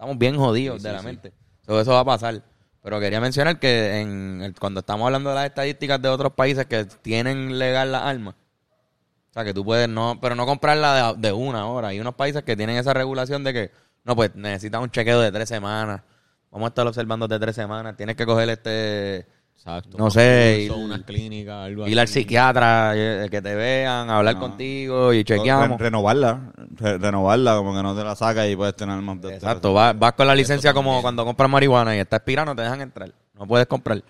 Estamos bien jodidos Sí, de sí, la mente. So, eso va a pasar. Pero quería mencionar que en el- cuando estamos hablando de las estadísticas de otros países que tienen legal las armas, o sea, que tú puedes no, pero no comprarla de, de una hora. Hay unos países que tienen esa regulación de que, no, pues necesitas un chequeo de tres semanas. Vamos a estar observando de tres semanas. Tienes que coger este, Exacto. No sé, unas clínicas, algo ir al psiquiatra, eh, que te vean, hablar Ah. contigo y Re- chequeamos. renovarla. Re- renovarla, como que no te la sacas y puedes tener más de Exacto, vas, vas con la licencia como cuando compras marihuana y está expirando, te dejan entrar. No puedes comprar.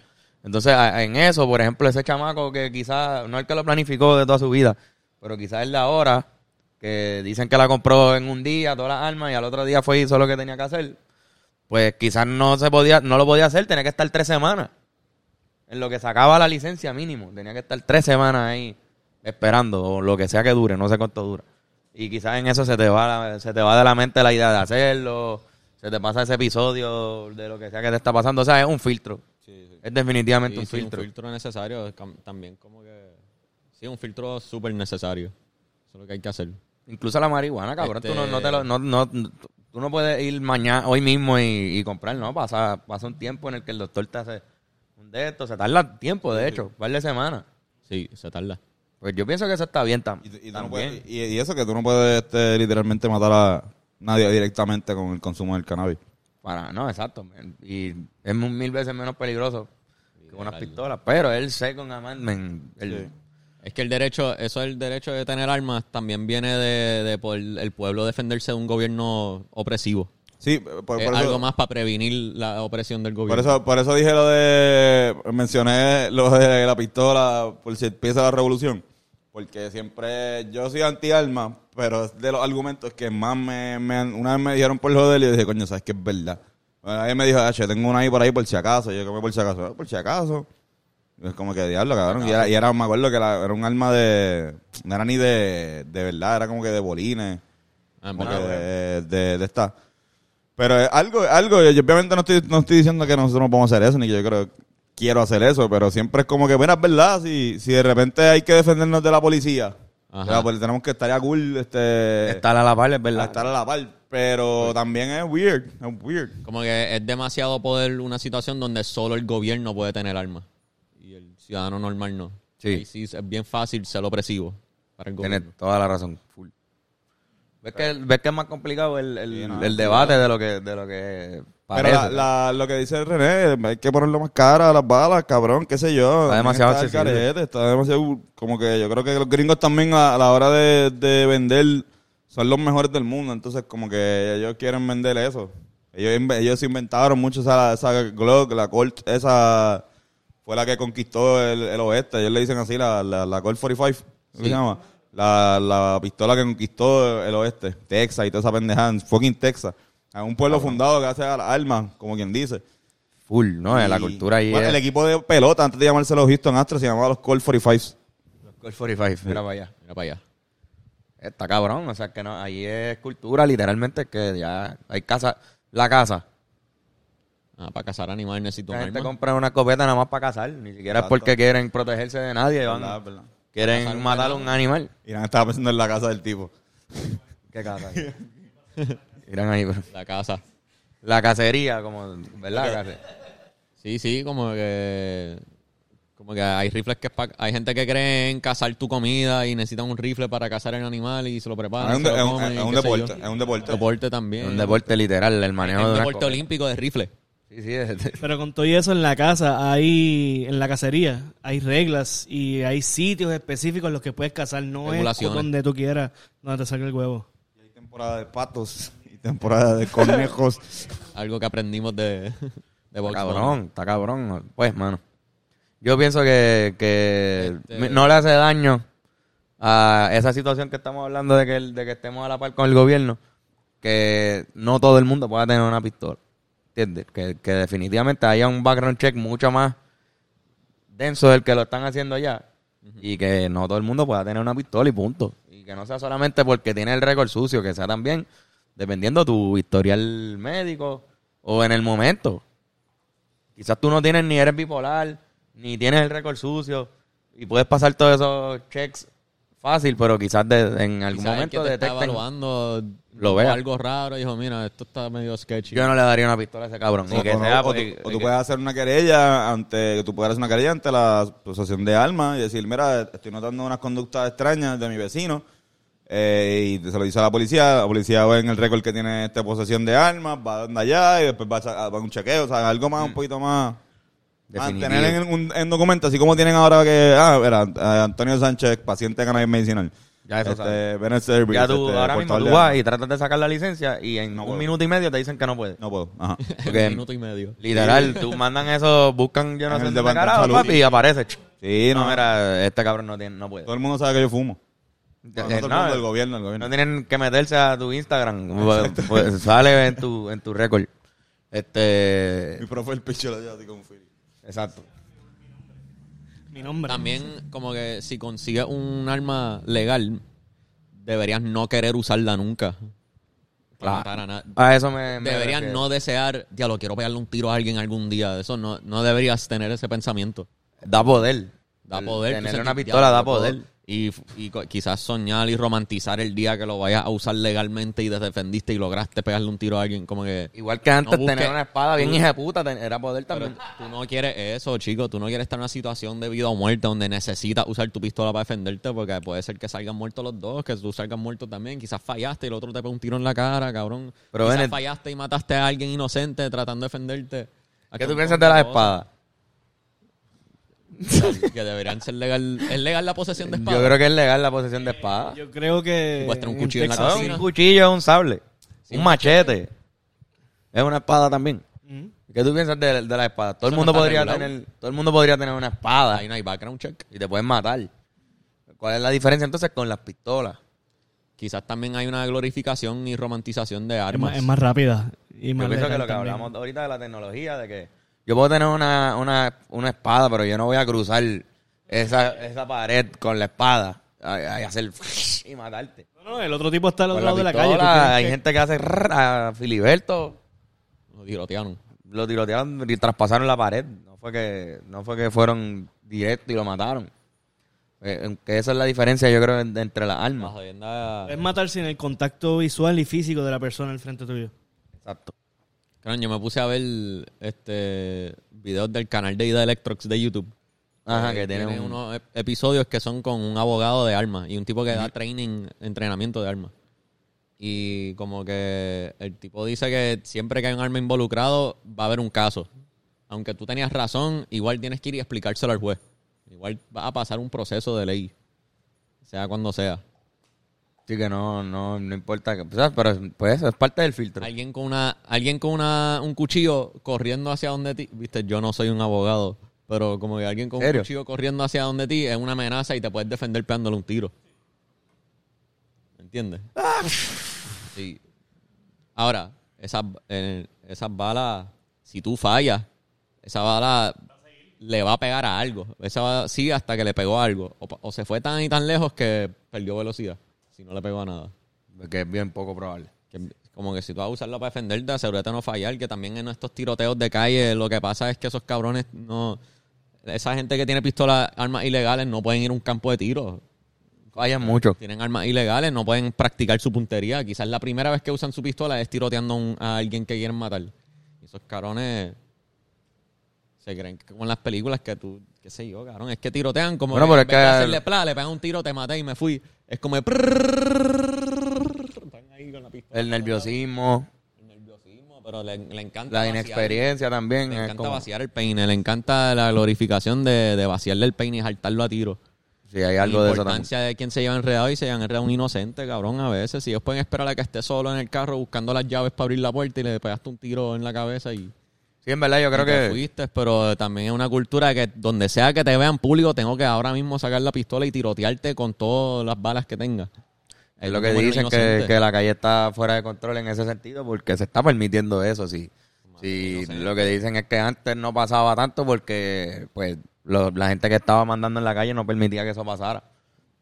Entonces, en eso, por ejemplo, ese chamaco que quizás, no es el que lo planificó de toda su vida, pero quizás el de ahora, que dicen que la compró en un día, todas las armas, y al otro día fue y hizo lo que tenía que hacer, pues quizás no se podía, no lo podía hacer, tenía que estar tres semanas. En lo que sacaba la licencia mínimo, tenía que estar tres semanas ahí esperando, o lo que sea que dure, no sé cuánto dura. Y quizás en eso se te va se te va de la mente la idea de hacerlo, se te pasa ese episodio de lo que sea que te está pasando, o sea, es un filtro. Sí, sí. Es definitivamente Sí, un filtro. un filtro necesario. También como que... Sí, un filtro súper necesario. Eso es lo que hay que hacer. Incluso la marihuana, cabrón. Este- Tú, no, no te lo- no, no- tú no puedes ir mañana, hoy mismo y, y comprar, ¿no? Pasa, pasa un tiempo en el que el doctor te hace de estos. Se tarda tiempo, de hecho, un par de semanas. Sí, se tarda. Pues yo pienso que eso está bien tam- Y, y tú no también. puedes- y- y eso que tú no puedes este, literalmente matar a nadie directamente con el consumo del cannabis. Para, no, exacto. Y es mil veces menos peligroso que unas pistolas. Pero el Second Amendment, el, Sí. Es que el derecho, eso es el derecho de tener armas, también viene de, de por el pueblo defenderse de un gobierno opresivo. Sí, por, por es eso, algo más para prevenir la opresión del por gobierno. eso, por eso dije lo de, mencioné lo de la pistola por si empieza la revolución. Porque siempre, yo soy anti-armas, pero es de los argumentos que más me, me una vez me dijeron por joder y dije, coño, sabes que es verdad. Bueno, alguien me dijo, ah, che, tengo una ahí por ahí por si acaso. Y yo, como por si acaso? "Ah, por si acaso. Es como que diablo, cabrón. Y era, y era, me acuerdo que la- era un arma de, no era ni de, de verdad, era como que de bolines. Ah, como que de, de, de esta. Pero algo, algo, yo obviamente no estoy, no estoy diciendo que nosotros no podemos hacer eso, ni que yo creo, quiero hacer eso, pero siempre es como que, mira, es verdad, si, si de repente hay que defendernos de la policía, Ajá. o sea, pues tenemos que estar a cool, este, estar a la par, es verdad. estar a la par, pero también es weird, es weird. Como que es demasiado poder una situación donde solo el gobierno puede tener armas y el ciudadano normal no. Sí. Ahí sí es bien fácil ser opresivo para el Tienes gobierno. toda la razón. Full. ¿Ves que, ves que es más complicado el, el, Sí, no, el sí, debate de lo que, de lo que Pero parece? la, la- lo que dice René, hay que ponerlo más cara a las balas, cabrón, qué sé yo. Está demasiado Está carete, está demasiado, como que yo creo que los gringos también a, a la hora de, de vender son los mejores del mundo, entonces como que ellos quieren vender eso. Ellos, ellos inventaron mucho esa, esa Glock, la Colt, esa fue la que conquistó el, el oeste, ellos le dicen así, la, la, la Colt 45, ¿cómo se llama? La, la pistola que conquistó el oeste, Texas y toda esa pendejada, fucking Texas. Es un pueblo fundado que hace a las armas, como quien dice. Full, ¿no? la cultura ahí bueno, es... El equipo de pelota, antes de llamarse los Houston Astros, se llamaba los Colt 45. Colt 45, mira para allá. Mira para allá. Está cabrón, o sea que no, ahí es cultura literalmente que ya hay casa, la casa. Ah, para cazar animales necesito La un gente arma. compra una escopeta nada más para cazar, ni siquiera es porque quieren protegerse de nadie, van- Verdad, verdad. Quieren matar a un animal. Irán estaba pensando en la casa del tipo. ¿Qué casa? Irán ahí, pero- La casa. La cacería, como, ¿verdad? Sí, sí, como que como que hay rifles que es pa- hay gente que cree en cazar tu comida y necesitan un rifle para cazar el animal y se lo preparan. Es un, se de- lo es un- comen y es un qué sé deporte, es un deporte. Deporte también. Un deporte literal, el manejo Es de un deporte olímpico de rifle. Sí, sí, es- Pero con todo y eso en la casa, hay, en la cacería, hay reglas y hay sitios específicos en los que puedes cazar. No es donde tú quieras, donde te salga el huevo. Hay temporada de patos y temporada de conejos. Algo que aprendimos de, de Está cabrón, está cabrón. Pues, mano. Yo pienso que, que Este- no le hace daño a esa situación que estamos hablando de que, el- de que estemos a la par con el gobierno, que no todo el mundo pueda tener una pistola. ¿Entiendes? Que, que definitivamente haya un background check mucho más denso del que lo están haciendo ya. Y que no todo el mundo pueda tener una pistola y punto. Y que no sea solamente porque tiene el récord sucio, que sea también dependiendo tu historial médico o en el momento. Quizás tú no tienes ni eres bipolar, ni tienes el récord sucio y puedes pasar todos esos checks fácil, pero quizás de- en algún Quizás el que momento te está detecten. evaluando Lo notó vea. algo raro y dijo, mira, esto está medio sketchy. Yo no le daría una pistola a ese cabrón. Ni O, que no, sea o porque- tú, o tú que- puedes hacer una querella ante, tú puedes hacer una querella ante la asociación de armas y decir, mira, estoy notando unas conductas extrañas de mi vecino. eh, y se lo dice a la policía, la policía ve en el récord que tiene esta posesión de armas, va donde allá y después va a, va a un chequeo, o sea, algo más, un poquito más... Mantener en, un, en documento, así como tienen ahora que, ah, mira, eh, Antonio Sánchez, paciente de cannabis medicinal. Ya eso este, sabe. Bennett Service, ya tú este, ahora mismo tú vas y tratas de sacar la licencia y en No un puedo. minuto y medio te dicen que no puedes. No puedo, ajá. Porque- Un minuto y medio. Literal, tú mandan eso, buscan yo no En sé carajo, de Salud. papi, y aparece. Sí, No, no, mira, este cabrón no tiene, no puede. todo el mundo sabe que yo fumo. No, no todo el No, mundo, el gobierno, el gobierno. No tienen que meterse a tu Instagram. Pues, pues, sale en tu, en tu récord. Este. Mi profe el picho de así como Philly. Exacto. Mi nombre. También, como que si consigues un arma legal, deberías no querer usarla nunca. para matar a nadie. A eso me, me Deberías refiero. no desear, diablo, quiero pegarle un tiro a alguien algún día. Eso no, no deberías tener ese pensamiento. Da poder. Da El poder. tú Tener sentir, una pistola diablo, da poder. Y, quizás soñar y romantizar el día que lo vayas a usar legalmente y te defendiste y lograste pegarle un tiro a alguien. Como que. Igual que antes No tener una espada bien hija puta, era poder también. tú no quieres eso, chico. Tú no quieres estar en una situación de vida o muerte donde necesitas usar tu pistola para defenderte porque puede ser que salgan muertos los dos, que tú salgas muerto también. Quizás fallaste y el otro te pega un tiro en la cara, cabrón. Pero, Quizás fallaste y mataste a alguien inocente tratando de defenderte. ¿Qué tú piensas de las espadas? Que deberían ser legal. ¿Es legal la posesión de espada? Yo creo que es legal la posesión de espada. Yo creo que. Tener un cuchillo en la Texas sí, cocina. un cuchillo es un sable. Sí, un machete. Es una espada también. Ujú. ¿Qué tú piensas de, de la espada? Todo el mundo no podría regulado. tener, todo el mundo podría tener una espada Ahí no hay background check. y te pueden matar. ¿Cuál es la diferencia entonces con las pistolas? Quizás también hay una glorificación y romantización de Es armas. más, es más rápida. Y más Yo pienso que lo que también. hablamos ahorita de la tecnología, de que yo puedo tener una, una, una espada, pero yo no voy a cruzar esa, esa pared con la espada a, a hacer y matarte. No, no, el otro tipo está al otro la lado de la calle. ¿tú crees hay que- gente que hace rrr a Filiberto, Lo tirotearon. lo tirotearon y traspasaron la pared. No fue que, no fue que fueron directos y lo mataron. Eh, que esa es la diferencia, yo creo, en- entre las La armas. Es matar sin el contacto visual y físico de la persona al frente tuyo. Exacto. Claro, yo me puse a ver este videos del canal de Ida Electrox de YouTube. Ajá, Eh, que tiene un- unos ep- episodios que son con un abogado de armas y un tipo que da training, entrenamiento de armas. Y como que el tipo dice que siempre que hay un arma involucrado va a haber un caso. Aunque tú tenías razón, igual tienes que ir y explicárselo al juez. Igual va a pasar un proceso de ley. Sea cuando sea. Sí que no, no, no importa, que, pues, pero pues eso es parte del filtro. Alguien con una, alguien con una, un cuchillo corriendo hacia donde ti, viste, yo no soy un abogado, pero como que alguien con un ¿Serio? cuchillo corriendo hacia donde ti es una amenaza y te puedes defender pegándole un tiro. ¿Me entiendes? Sí. Ahora, esas, eh, esas balas, si tú fallas, esa bala le va a pegar a algo. Esa bala sí hasta que le pegó a algo. O se fue tan y tan lejos que perdió velocidad. Si no le pegó a nada. Que es bien poco probable. Que, como que si tú vas a usarlo para defenderte, asegúrate de no fallar. Que también en estos tiroteos de calle, lo que pasa es que esos cabrones no. Esa gente que tiene pistolas, armas ilegales, no pueden ir a un campo de tiro. Fallan mucho. Tienen armas ilegales, no pueden practicar su puntería. Quizás la primera vez que usan su pistola es tiroteando a un- a alguien que quieren matar. Y esos cabrones se creen que como en las películas que tú, qué sé yo, cabrón, es que tirotean como Bueno, que pero en de que- hacerle pla, le pegan un tiro, te maté y me fui. Es como de. El nerviosismo, El nerviosismo, pero le, le encanta la inexperiencia también. Le encanta vaciar el peine, le encanta la glorificación de, de vaciarle el peine y saltarlo a tiro. Sí, hay algo la de eso también. importancia de quién se lleva enredado y se lleva enredado un inocente, cabrón, a veces. Si ellos pueden esperar a que esté solo en el carro buscando las llaves para abrir la puerta y le pegaste un tiro en la cabeza y, Sí, en verdad, yo creo que. fuiste, pero también es una cultura que donde sea que te vean público, tengo que ahora mismo sacar la pistola y tirotearte con todas las balas que tenga. Es lo que dicen, que, que la calle está fuera de control en ese sentido porque se está permitiendo eso, sí. Sí, lo que dicen es que antes no pasaba tanto porque pues lo- la gente que estaba mandando en la calle no permitía que eso pasara.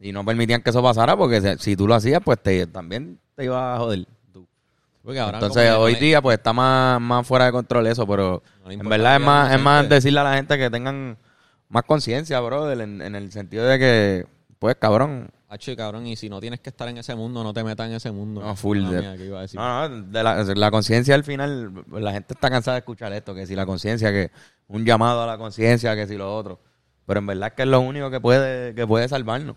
Y no permitían que eso pasara porque se- si tú lo hacías, pues te, también te iba a joder. Ahora Entonces hoy día pues está más, más fuera de control eso, pero No en verdad es más, es más decirle a la gente que tengan más conciencia, brother, en, en el sentido de que, pues cabrón, Hacho, cabrón, y si no tienes que estar en ese mundo, no te metas en ese mundo. No, full de- mía, ¿qué iba a decir? No, no, de la, la conciencia al final, la gente está cansada de escuchar esto, que si la conciencia, que un llamado a la conciencia, que si lo otro. Pero en verdad es que es lo único que puede, que puede salvarnos.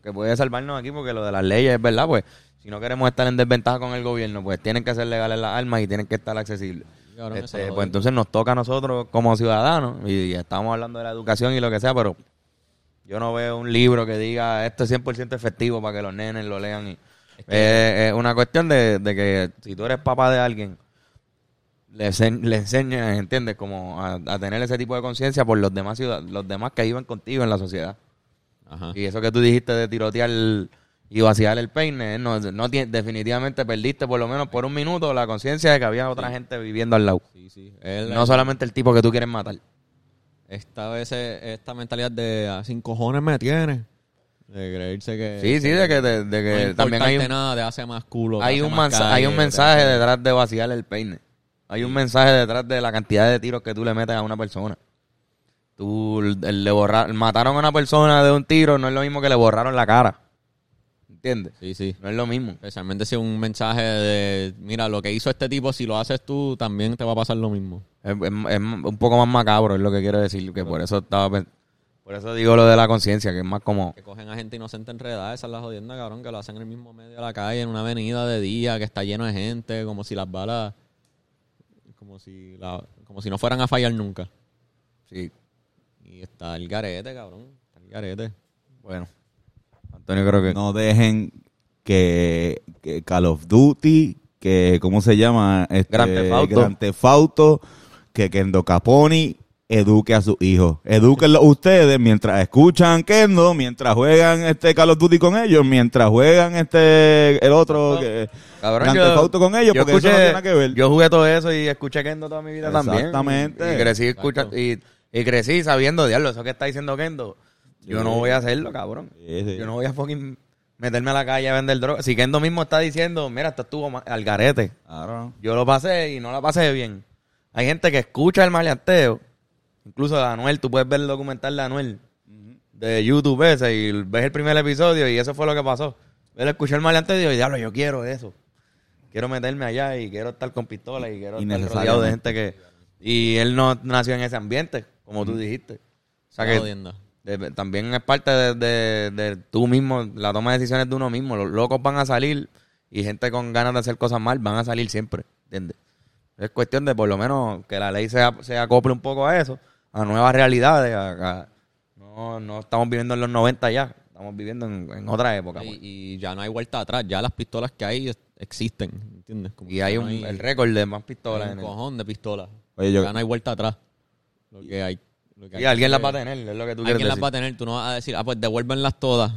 Que puede salvarnos aquí, porque lo de las leyes es verdad, pues, si no queremos estar en desventaja con el gobierno, pues tienen que ser legales las armas y tienen que estar accesibles. Este, pues entonces nos toca a nosotros como ciudadanos, y, estamos hablando de la educación y lo que sea, pero yo no veo un libro que diga esto es 100% efectivo para que los nenes lo lean. Y, Eh, es una cuestión de, de que si tú eres papá de alguien, le, le enseñas, ¿entiendes? Como a, a tener ese tipo de conciencia por los demás ciudad- los demás que viven contigo en la sociedad. Ajá. Y eso que tú dijiste de tirotear y vaciar el peine, no, definitivamente perdiste por lo menos por un minuto la conciencia de que había otra gente viviendo al lado. Sí, sí. Él- No solamente el tipo que tú quieres matar. Esta vez esta mentalidad de "Ah, sin cojones me tienes. De creerse que... Sí, sí, de que, de, de que no también hay un, nada, te hace más culo. hay un, más mensa- hay un calle, te mensaje detrás de vaciar el peine. Hay un mensaje detrás de la cantidad de tiros que tú le metes a una persona. Tú le borra- mataron a una persona de un tiro, no es lo mismo que le borraron la cara. ¿Entiendes? Sí, sí. No es lo mismo. Especialmente si un mensaje de, mira, lo que hizo este tipo, si lo haces tú, también te va a pasar lo mismo. Es, es- es un poco más macabro, es lo que quiero decir. Que por eso estaba por eso digo lo de la conciencia, que es más como. Que cogen a gente inocente enredada, esa es la jodienda, cabrón, que lo hacen en el mismo medio de la calle, en una avenida de día, que está lleno de gente, como si las balas, como si, la, como si no fueran a fallar nunca. Sí, Y está el garete, cabrón, está el garete. bueno. Antonio creo que. No dejen que, que Call of Duty, que, ¿cómo se llama? Este, Grand Theft Auto. Grand Theft Auto, que Kendo Caponi eduque a sus hijos. Edúquenlo ustedes mientras escuchan Kendo, mientras juegan este Call of Duty con ellos, mientras juegan este el otro que Cabrón, Grand yo- Theft Auto con ellos, yo porque eso no tiene nada que ver. Yo jugué todo eso y escuché Kendo toda mi vida también. Exactamente. Y crecí escuchando y, y crecí sabiendo, diablo, eso que está diciendo Kendo. Yo no voy a hacerlo, cabrón. Sí, sí. Yo no voy a fucking meterme a la calle a vender droga. Si Kendo mismo está diciendo, mira, esto estuvo al garete. Claro. Yo lo pasé y no la pasé bien. Hay gente que escucha el maleanteo. Incluso de Anuel, tú puedes ver el documental de Anuel de YouTube ese y ves el primer episodio y eso fue lo que pasó. Él escuchó el maleanteo y dijo, diablo, yo quiero eso. Quiero meterme allá y quiero estar con pistola y quiero estar rodeado de gente que... Y él no nació en ese ambiente, como tú dijiste. O sea que. De- también es parte de, de- de tú mismo, la toma de decisiones de uno mismo. Los locos van a salir y gente con ganas de hacer cosas mal van a salir siempre, ¿entiendes? Es cuestión de por lo menos que la ley se, se acople un poco a eso, a nuevas realidades. a- a- no, no estamos viviendo en los 90 ya, estamos viviendo en, en otra época. pues. Y, y ya no hay vuelta atrás, ya las pistolas que hay existen, ¿entiendes? Como Y hay no un, el récord de más pistolas. hay en un el- cojón de pistolas. Oye, yo- Ya no hay vuelta atrás. Lo que hay. Y alguien las va a tener, es lo que tú quieres Alguien las decir. va a tener, tú no vas a decir, ah, pues devuélvenlas todas.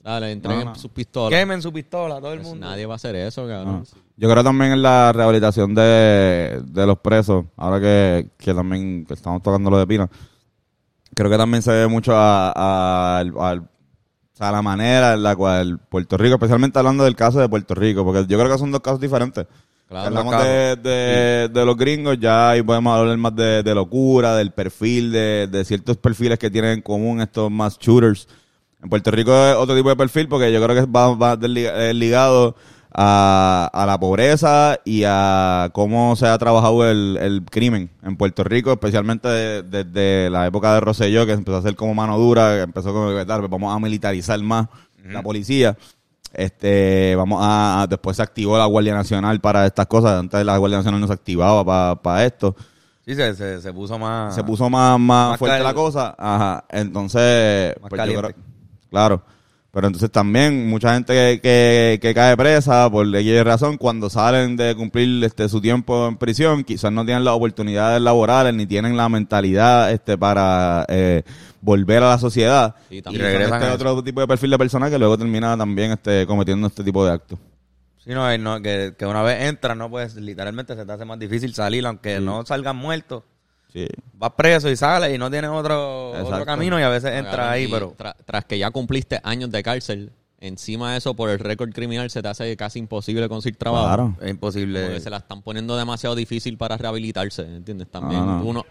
Dale, entreguen No, no. sus pistolas. Quemen su pistola, todo el Pues mundo. nadie va a hacer eso, cabrón. Yo creo también en la rehabilitación de, de los presos, ahora que, que también que estamos tocando lo de Pina, creo que también se ve mucho a, a- al- al- o sea, la manera en la cual Puerto Rico, especialmente hablando del caso de Puerto Rico, porque yo creo que son dos casos diferentes. Claro, Hablamos de, de, de los gringos, ya ahí podemos hablar más de, de locura, del perfil, de, de ciertos perfiles que tienen en común estos más shooters. En Puerto Rico es otro tipo de perfil porque yo creo que va, va eh, ligado a, a la pobreza y a cómo se ha trabajado el, el crimen en Puerto Rico, especialmente de- desde la época de Rosselló, que empezó a ser como mano dura, que empezó como que tal, pues vamos a militarizar más la policía. Este, vamos a, después se activó la Guardia Nacional para estas cosas, antes la Guardia Nacional no se activaba para esto Sí, se, se, se puso más... se puso más, más, Más fuerte la cosa. Ajá. Entonces, Más pues yo creo- claro. Pero entonces también mucha gente que, que, que cae presa por X razón, cuando salen de cumplir este su tiempo en prisión, quizás no tienen las oportunidades laborales ni tienen la mentalidad este para eh, volver a la sociedad. Sí, y regresan este otro tipo de perfil de persona que luego termina también este cometiendo este tipo de actos. Sí, no, eh, no, que, que una vez entras, no pues literalmente se te hace más difícil salir, aunque no salgan muertos. Sí. Vas preso y sales y no tienes otro, otro camino y a veces entras ahí, pero... tra- tras que ya cumpliste años de cárcel, encima de eso, por el récord criminal, se te hace casi imposible conseguir trabajo. Claro. Es imposible. Porque se la están poniendo demasiado difícil para rehabilitarse, ¿entiendes? También No, no. uno...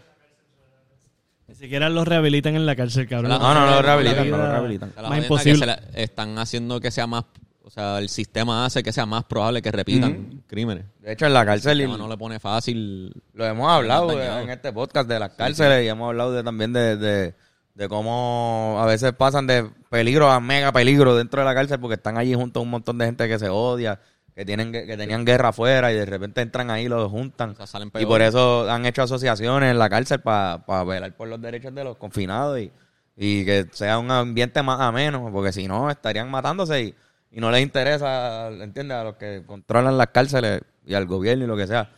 Ni siquiera los rehabilitan en la cárcel, cabrón. No, no, no lo rehabilitan, no lo rehabilitan. la Más imposible. que se la- están haciendo que sea más... O sea, el sistema hace que sea más probable que repitan crímenes. De hecho, en la El cárcel, sistema no le pone fácil... lo hemos hablado en este podcast de las cárceles y hemos hablado de, también de, de, de cómo a veces pasan de peligro a mega peligro dentro de la cárcel porque están allí junto a un montón de gente que se odia, que tienen que tenían guerra afuera y de repente entran ahí y los juntan. O sea, salen Y por eso han hecho asociaciones en la cárcel para velar por los derechos de los confinados y, y que sea un ambiente más ameno, porque si no estarían matándose y, y no les interesa, ¿entiendes? A los que controlan las cárceles y al gobierno y lo que sea.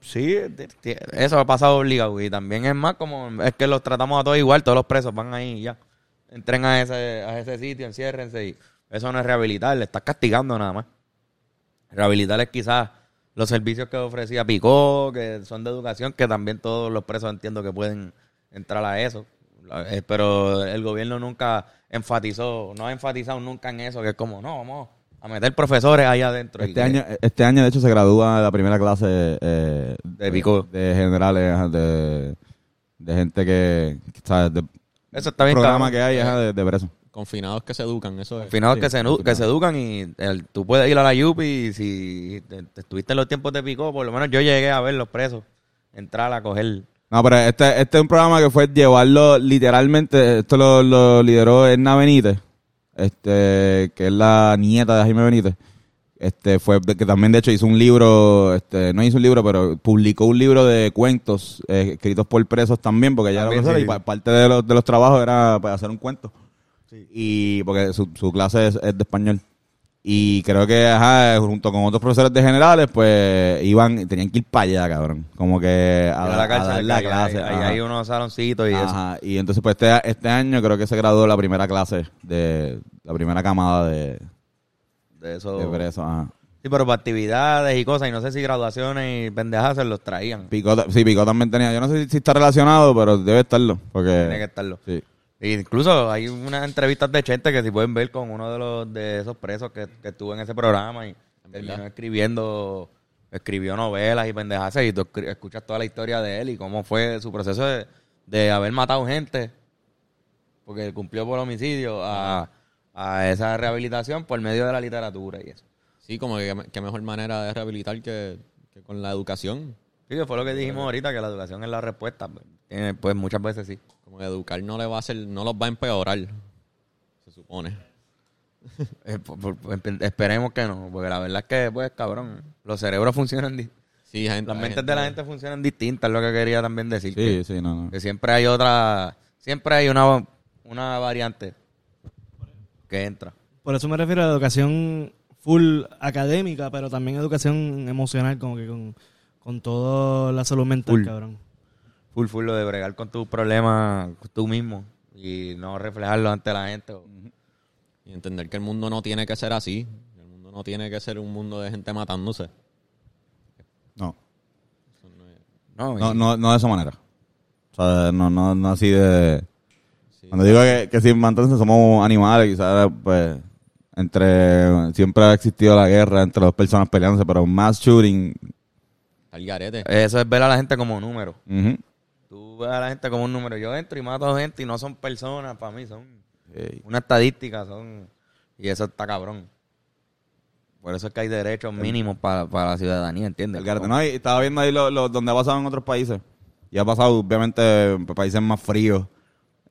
Sí, eso ha pasado obligado y también es más como, es que los tratamos a todos igual, todos los presos van ahí y ya. Entren a ese, a ese sitio, enciérrense y eso no es rehabilitar, le estás castigando nada más. Rehabilitar es quizás los servicios que ofrecía Picó, que son de educación, que también todos los presos entiendo que pueden entrar a eso. Eh, pero el gobierno nunca enfatizó, no ha enfatizado nunca en eso, que es como, no, vamos a meter profesores ahí adentro. Este que- año, este año, de hecho, se gradúa la primera clase eh, De Pico. de generales, de, de gente que, ¿sabes? De Eso está bien programa que hay ajá, de, de presos. Confinados que se educan, eso es. Sí, que, se, que se educan y el- tú puedes ir a la Yupi y si te, te estuviste en los tiempos de Pico, por lo menos yo llegué a ver los presos, entrar a coger. No, pero este, este es un programa que fue llevarlo literalmente, esto lo, lo lideró Edna Benítez, este, que es la nieta de Jaime Benítez. Este fue que también de hecho hizo un libro, este, no hizo un libro, pero publicó un libro de cuentos eh, escritos por presos también, porque ella era profesora sí. y pa- parte de los, de los trabajos era pues, hacer un cuento. Y porque su, su clase es, es de español. Y creo que, ajá, junto con otros profesores de generales, pues iban, tenían que ir para allá, cabrón. Como que a, a dar- la a cárcel, dar la clase. Ahí, ajá. hay unos saloncitos y eso. Ajá, y entonces pues este, este año creo que se graduó la primera clase de la primera camada de, De eso. de presos. Ajá. Sí, pero para actividades y cosas, y no sé si graduaciones y pendejas se los traían. Picó, sí, Picó también tenía, yo no sé si, si está relacionado, pero debe estarlo, porque... Tiene que estarlo. Sí. E incluso hay unas entrevistas de Chente que si pueden ver con uno de los de esos presos que, que estuvo en ese programa y terminó escribiendo, escribió novelas y pendejas y tú escuchas toda la historia de él y cómo fue su proceso de, de haber matado gente porque cumplió por homicidio a, a esa rehabilitación por medio de la literatura y eso. Sí, como que qué mejor manera de rehabilitar que, que con la educación. Sí, que fue lo que dijimos ahorita, que la educación es la respuesta. Pues muchas veces sí. Como que educar no le va a hacer, no los va a empeorar, se supone. Eh, por- por- por- esperemos que no, porque la verdad es que, pues, cabrón, los cerebros funcionan, Sí, gente, las mentes de la gente funcionan distintas, es lo que quería también decir. Sí, que, sí, no, no. que siempre hay otra, siempre hay una, una variante que entra. Por eso me refiero a la educación full académica, pero también educación emocional, como que con, con toda la salud mental, Full. cabrón. Full, full, lo de bregar con tus problemas tú mismo y no reflejarlo ante la gente. Y entender que el mundo no tiene que ser así. El mundo no tiene que ser un mundo de gente matándose. No, No, no, no, no de esa manera. O sea, no, no, no así de... Sí. Cuando digo que, que si entonces somos animales, quizás pues entre... Siempre ha existido la guerra entre dos personas peleándose, pero mass shooting... Al garete. Eso es ver a la gente como número. ujú. Tú ves a la gente como un número. Yo entro y mato a gente y no son personas para mí, son una estadística, son y eso está cabrón. Por eso es que hay derechos mínimos para, para la ciudadanía, ¿entiendes? El garete. No, y estaba viendo ahí lo, lo- donde ha pasado en otros países. Y ha pasado, obviamente, en países más fríos.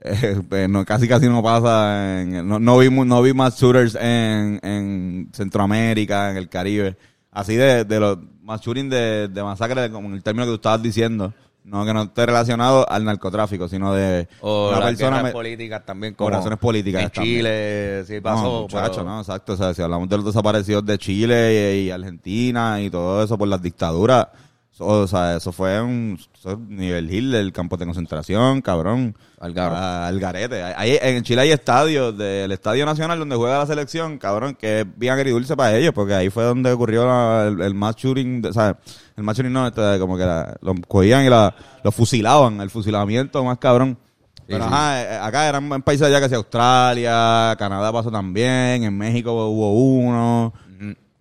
Eh, pues, no, casi casi no pasa. En, no, no, vi, no vi más shooters en, en Centroamérica, en el Caribe. Así de, de los más shooting de, de masacre, como en el término que tú estabas diciendo. No que no esté relacionado al narcotráfico, sino de O una persona me- políticas también. Como razones políticas En también. Chile, sí pasó. no, muchacho, pero- no, exacto. O sea, si hablamos de los desaparecidos de Chile y, y Argentina y todo eso por las dictaduras, eso, o sea, eso fue un es nivel hill del campo de concentración, cabrón. Al. Ah, al garete. Hay- en Chile hay estadios, del Estadio Nacional donde juega la selección, cabrón, que es bien agridulce para ellos, porque ahí fue donde ocurrió la- el, el mass shooting, o sea, el mass shooting no, este, como que la- lo cogían y la, lo fusilaban, el fusilamiento más cabrón. Pero sí. ajá, eh, acá eran países allá que sea Australia, Canadá pasó también, en México hubo uno.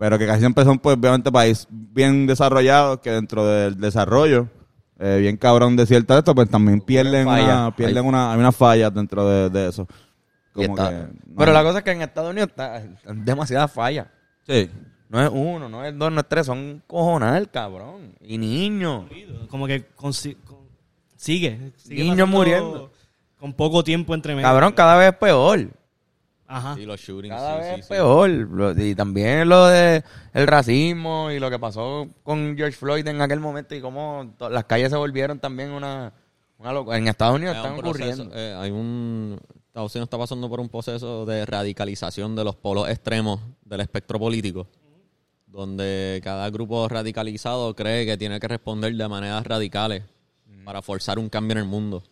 Pero que casi siempre son pues obviamente países bien desarrollados que dentro del desarrollo, eh, bien cabrón de cierta esto, pues también pierden una, pierden Hay- una, hay unas fallas dentro de, de eso. Y Como está- que, no. Pero la cosa es que en Estados Unidos está demasiadas fallas. Sí. No es uno, no es dos, no es tres, son cojonal, cabrón. Y niños. Como que consi- con- sigue. sigue Niños muriendo. Con poco tiempo entre medio. Cabrón, cada vez es peor. Ajá. Sí, los shootings. Cada sí, vez sí, es sí. peor. Y también lo de el racismo y lo que pasó con George Floyd en aquel momento y cómo las calles se volvieron también una, una loca. En Estados Unidos Hay están un proceso, ocurriendo. eh, hay un Estados Unidos está pasando por un proceso de radicalización de los polos extremos del espectro político, donde cada grupo radicalizado cree que tiene que responder de maneras radicales para forzar un cambio en el mundo.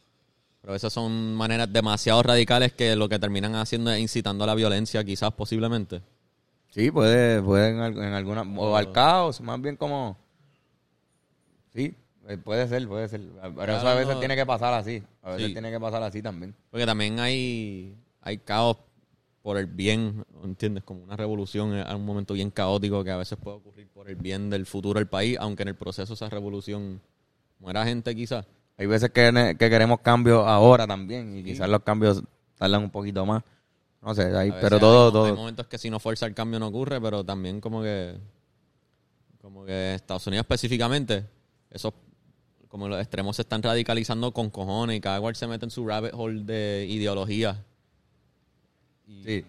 Pero esas son maneras demasiado radicales que lo que terminan haciendo es incitando a la violencia, quizás posiblemente. Sí, puede, puede en, en alguna... O al caos, más bien como... Sí, Eh, Puede ser, puede ser. Pero Claro, eso a veces no. tiene que pasar así. A veces Sí. tiene que pasar así también. Porque también hay, hay caos por el bien, ¿entiendes? Como una revolución es un momento bien caótico que a veces puede ocurrir por el bien del futuro del país, aunque en el proceso esa revolución muera gente quizás. Hay veces que, que queremos cambios ahora también y quizás los cambios tardan un poquito más. No sé, hay- pero hay todo, todo. Hay momentos que si no fuerza el cambio no ocurre, pero también como que como que Estados Unidos específicamente, esos como los extremos se están radicalizando con cojones y cada cual se mete en su rabbit hole de ideología. Y Sí.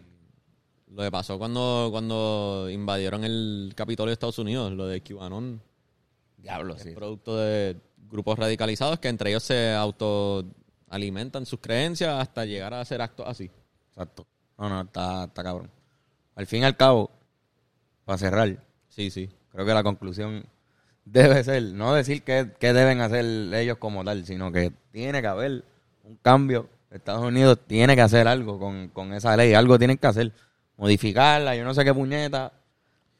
Lo que pasó cuando, cuando invadieron el Capitolio de Estados Unidos, lo de QAnon, Diablo, es sí. producto de grupos radicalizados que entre ellos se autoalimentan sus creencias hasta llegar a hacer actos así. Exacto. No, no, está, está cabrón. Al fin y al cabo, para cerrar, Sí, sí. creo que la conclusión debe ser, no decir qué, qué deben hacer ellos como tal, sino que tiene que haber un cambio. Estados Unidos tiene que hacer algo con, con esa ley, algo tienen que hacer. Modificarla, yo no sé qué puñeta,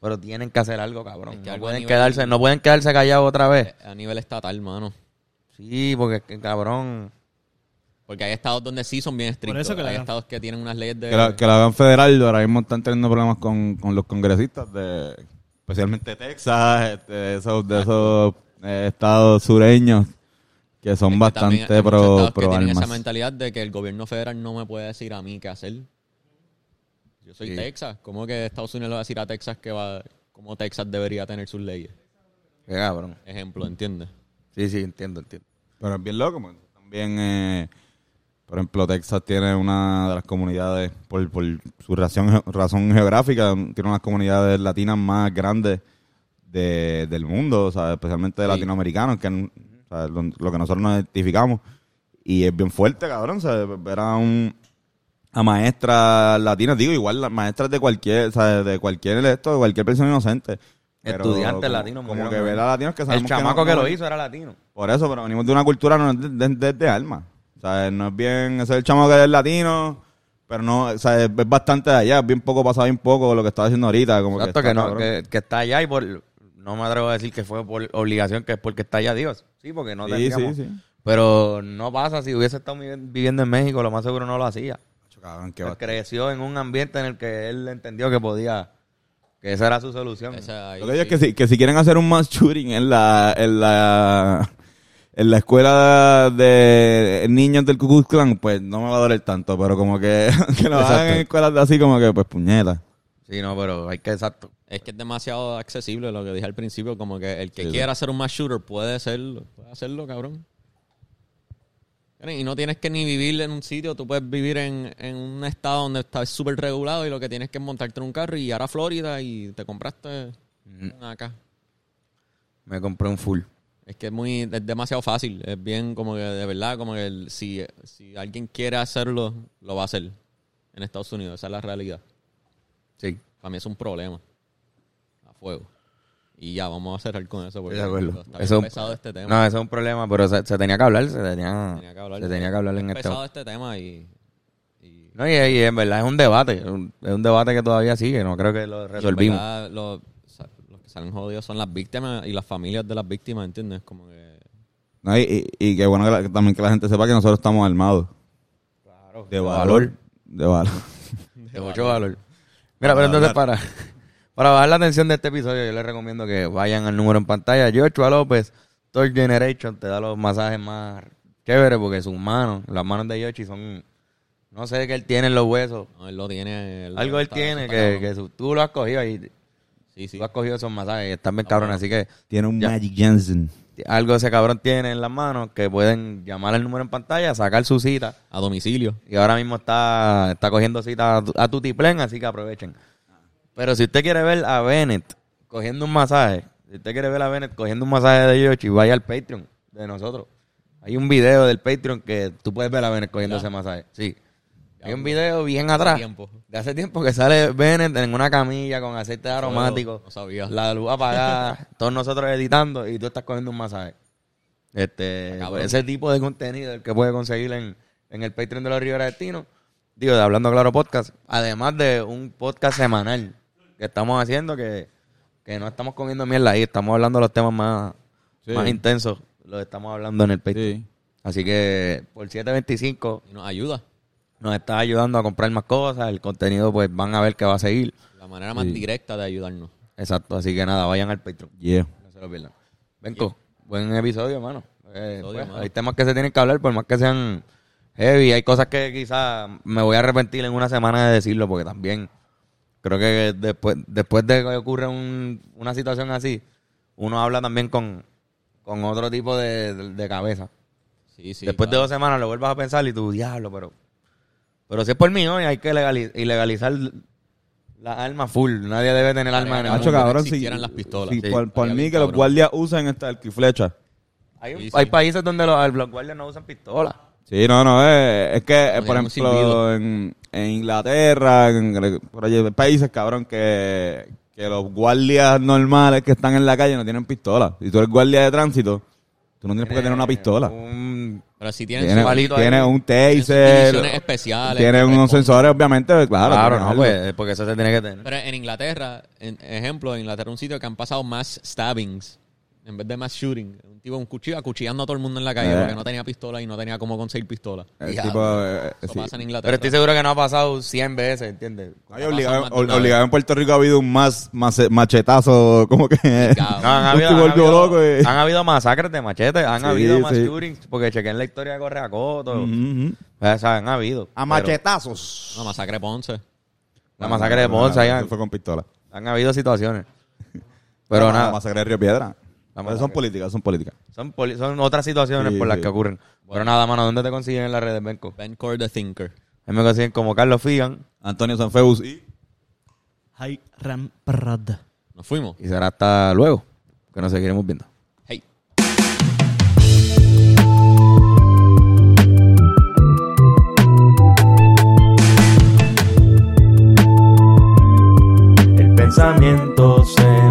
pero tienen que hacer algo, cabrón. Es que no, algo pueden nivel- quedarse, no pueden quedarse callados otra vez. A nivel estatal, mano. Sí, porque es que, cabrón. Porque hay estados donde sí son bien estrictos. eso que hay estados que tienen unas leyes de... Que la, que la hagan federal, ahora mismo están teniendo problemas con, con los congresistas, de especialmente Texas, este, de esos, de esos eh, estados sureños que son Es que bastante pro, que pro tienen esa mentalidad de que el gobierno federal no me puede decir a mí qué hacer. Yo soy Sí. Texas. ¿Cómo que Estados Unidos le va a decir a Texas que va... cómo Texas debería tener sus leyes? Qué cabrón. Ejemplo, ¿entiendes? Sí, sí, entiendo, entiendo. Pero es bien loco, porque también, eh, por ejemplo, Texas tiene una de las comunidades, por, por su razón, razón geográfica, tiene unas comunidades latinas más grandes de- del mundo, o sea, especialmente de Sí. latinoamericanos, que o sea, lo, lo que nosotros nos identificamos. Y es bien fuerte, cabrón, o sea, ver a un a maestras latinas, digo, igual las maestras de cualquier, o sea, de cualquier esto, de cualquier persona inocente. Estudiantes como- latinos Como murieron, que ver a latinos que El sabemos chamaco no- que, lo hizo era latino. por eso, pero venimos de una cultura no de, de, alma. O sea, no es bien, ese es el chamo que es latino, pero no, o sea, es, es bastante de allá, es bien poco pasado, bien poco lo que estaba haciendo ahorita. Como Exacto, que, que, está no, que, que está allá y por... No me atrevo a decir que fue por obligación, que es porque está allá, Dios. Sí, porque no Sí, tendríamos- sí, sí. Pero no pasa, si hubiese estado vivi- viviendo en México, lo más seguro no lo hacía. Cabrón, qué Él va- creció en un ambiente en el que él entendió que podía, que esa era su solución. Esa ahí Lo que digo es que si, que si quieren hacer un mass shooting en la, en la, en la escuela de niños del Ku Klux Klan, pues no me va a doler tanto, pero como que, que lo hagan en escuelas de así como que, pues puñeta. Sí, no, pero hay que, exacto. Es que es demasiado accesible lo que dije al principio, como que el que Sí, sí. quiera hacer un mass shooter puede hacerlo, puede hacerlo, cabrón. Y no tienes que ni vivir en un sitio, tú puedes vivir en, en un estado donde está súper regulado y lo que tienes que es montarte en un carro y ir a Florida y te compraste una acá. Me compré un full. Es que es muy, es demasiado fácil, es bien como que de verdad, como que el- si, si alguien quiere hacerlo, lo va a hacer en Estados Unidos, esa es la realidad. Sí, Para mí es un problema. A fuego. Y ya, vamos a cerrar con eso. Porque de acuerdo. Está bien Eso, pesado este tema. no, eso es un problema, pero se, se tenía que hablar, se tenía, Tenía que hablar, se tenía que hablar en es este pesado este tema y... y No, y, y en verdad es un debate, es un, es un debate que todavía sigue, no creo que lo resolvimos. verdad, los, que salen jodidos son las víctimas y las familias de las víctimas, ¿entiendes? Como que... ¿No? Y, y, y que bueno que la- también que la gente sepa que nosotros estamos armados. Claro, De valor. De valor. de mucho valor. Mira, pero entonces para, para bajar la atención de este episodio, yo les recomiendo que vayan al número en pantalla. Joshua López, Third Generation, te da los masajes más chéveres porque sus manos, las manos de Yoshi son, no sé qué él tiene en los huesos. No, él lo tiene... él Algo él tiene que, su- tú lo has cogido y Sí, sí. tú has cogido esos masajes y están bien cabrones. Así que Tiene un Ya. Magic Johnson. algo ese cabrón tiene en las manos que pueden llamar al número en pantalla, sacar su cita. A domicilio. Y ahora mismo está, está cogiendo cita a, tu- a Tutiplén, así que aprovechen. Pero si usted quiere ver a Bennett cogiendo un masaje, si usted quiere ver a Bennett cogiendo un masaje de Yoshi, vaya al Patreon de nosotros. Hay un video del Patreon que tú puedes ver a Bennett cogiendo ese masaje. Sí. Hay un video bien atrás. tiempo. De hace tiempo que sale Bennett en una camilla con aceite aromático. no sabía. La luz apagada. todos nosotros editando y tú estás cogiendo un masaje. Este, pues, ese tipo de contenido el que puede conseguir en, en el Patreon de los Rivera Destino. Digo, de Hablando Claro Podcast. Además de un podcast semanal que estamos haciendo que, que no estamos comiendo mierda ahí. Estamos hablando de los temas más, Sí. más intensos. lo estamos hablando en el Patreon. Sí. Así que por 7.25 Y nos ayuda. nos está ayudando a comprar más cosas. El contenido, pues van a ver que va a seguir. La manera más directa de ayudarnos. Exacto. Así que nada, vayan al Patreon. Yeah. No se lo pierdan. Venco, buen episodio, hermano. Eh, Episodio, pues, hay temas que se tienen que hablar, por más que sean heavy. Hay cosas que quizás me voy a arrepentir en una semana de decirlo, porque también creo que después, después de que ocurre un- una situación así, uno habla también con, con otro tipo de, de- de cabeza. Sí, sí. después de dos semanas lo vuelvas a pensar y tú, diablo, pero... Pero si es por mí, ¿no? Y hay que legali- ilegalizar las armas full. Nadie debe tener armas en el mundo. cabrón, si, las pistolas. si Sí. por, por mí que los guardias usen esta arco y flecha. Hay, un- Sí, sí. hay países donde los, los guardias no usan pistolas. Sí, no, no, es, es que, eh, No por ejemplo, en, en Inglaterra, en, por allí, hay países, cabrón, que, que los guardias normales que están en la calle no tienen pistola. Si tú eres guardia de tránsito, tú no tienes por qué tener una pistola. Un- Pero si tienen Tiene, su- palito tiene ahí. un taser, especiales. tiene unos sensores, obviamente, claro. Claro, no, pues, porque eso se tiene que tener. Pero en Inglaterra, en ejemplo, en Inglaterra un sitio que han pasado más stabbings en vez de más shooting. Un tipo un cuchillo acuchillando a todo el mundo en la calle Eh. porque no tenía pistola y no tenía cómo conseguir pistola. El Diablo. tipo, eh, Eso sí. pasa en Pero Inglaterra. estoy seguro que no ha pasado 100 veces, ¿entiendes? Ay, obligado, de en Puerto Rico ha habido un más, más machetazo, como que... No, han habido, han, habido, loco y- han habido masacres de machetes, han Sí, habido más sí. shootings, porque chequen la historia de Correacoto. Ujú. O sea, han habido. A Pero machetazos. No, masacre Ponce. La masacre de Ponce, fue con pistola. han habido situaciones. Pero La nada, masacre de Río Piedra. Pero son políticas, son políticas. son, poli- son otras situaciones Sí, por las sí. que ocurren. Pero nada, mano, ¿dónde te consiguen en las redes, Benco? Ben Core the Thinker. A mí me consiguen como Carlos Figan Antonio Sanfeus y... Hay Ramprad. Nos fuimos. y será hasta luego, que nos seguiremos viendo. Hey. El pensamiento se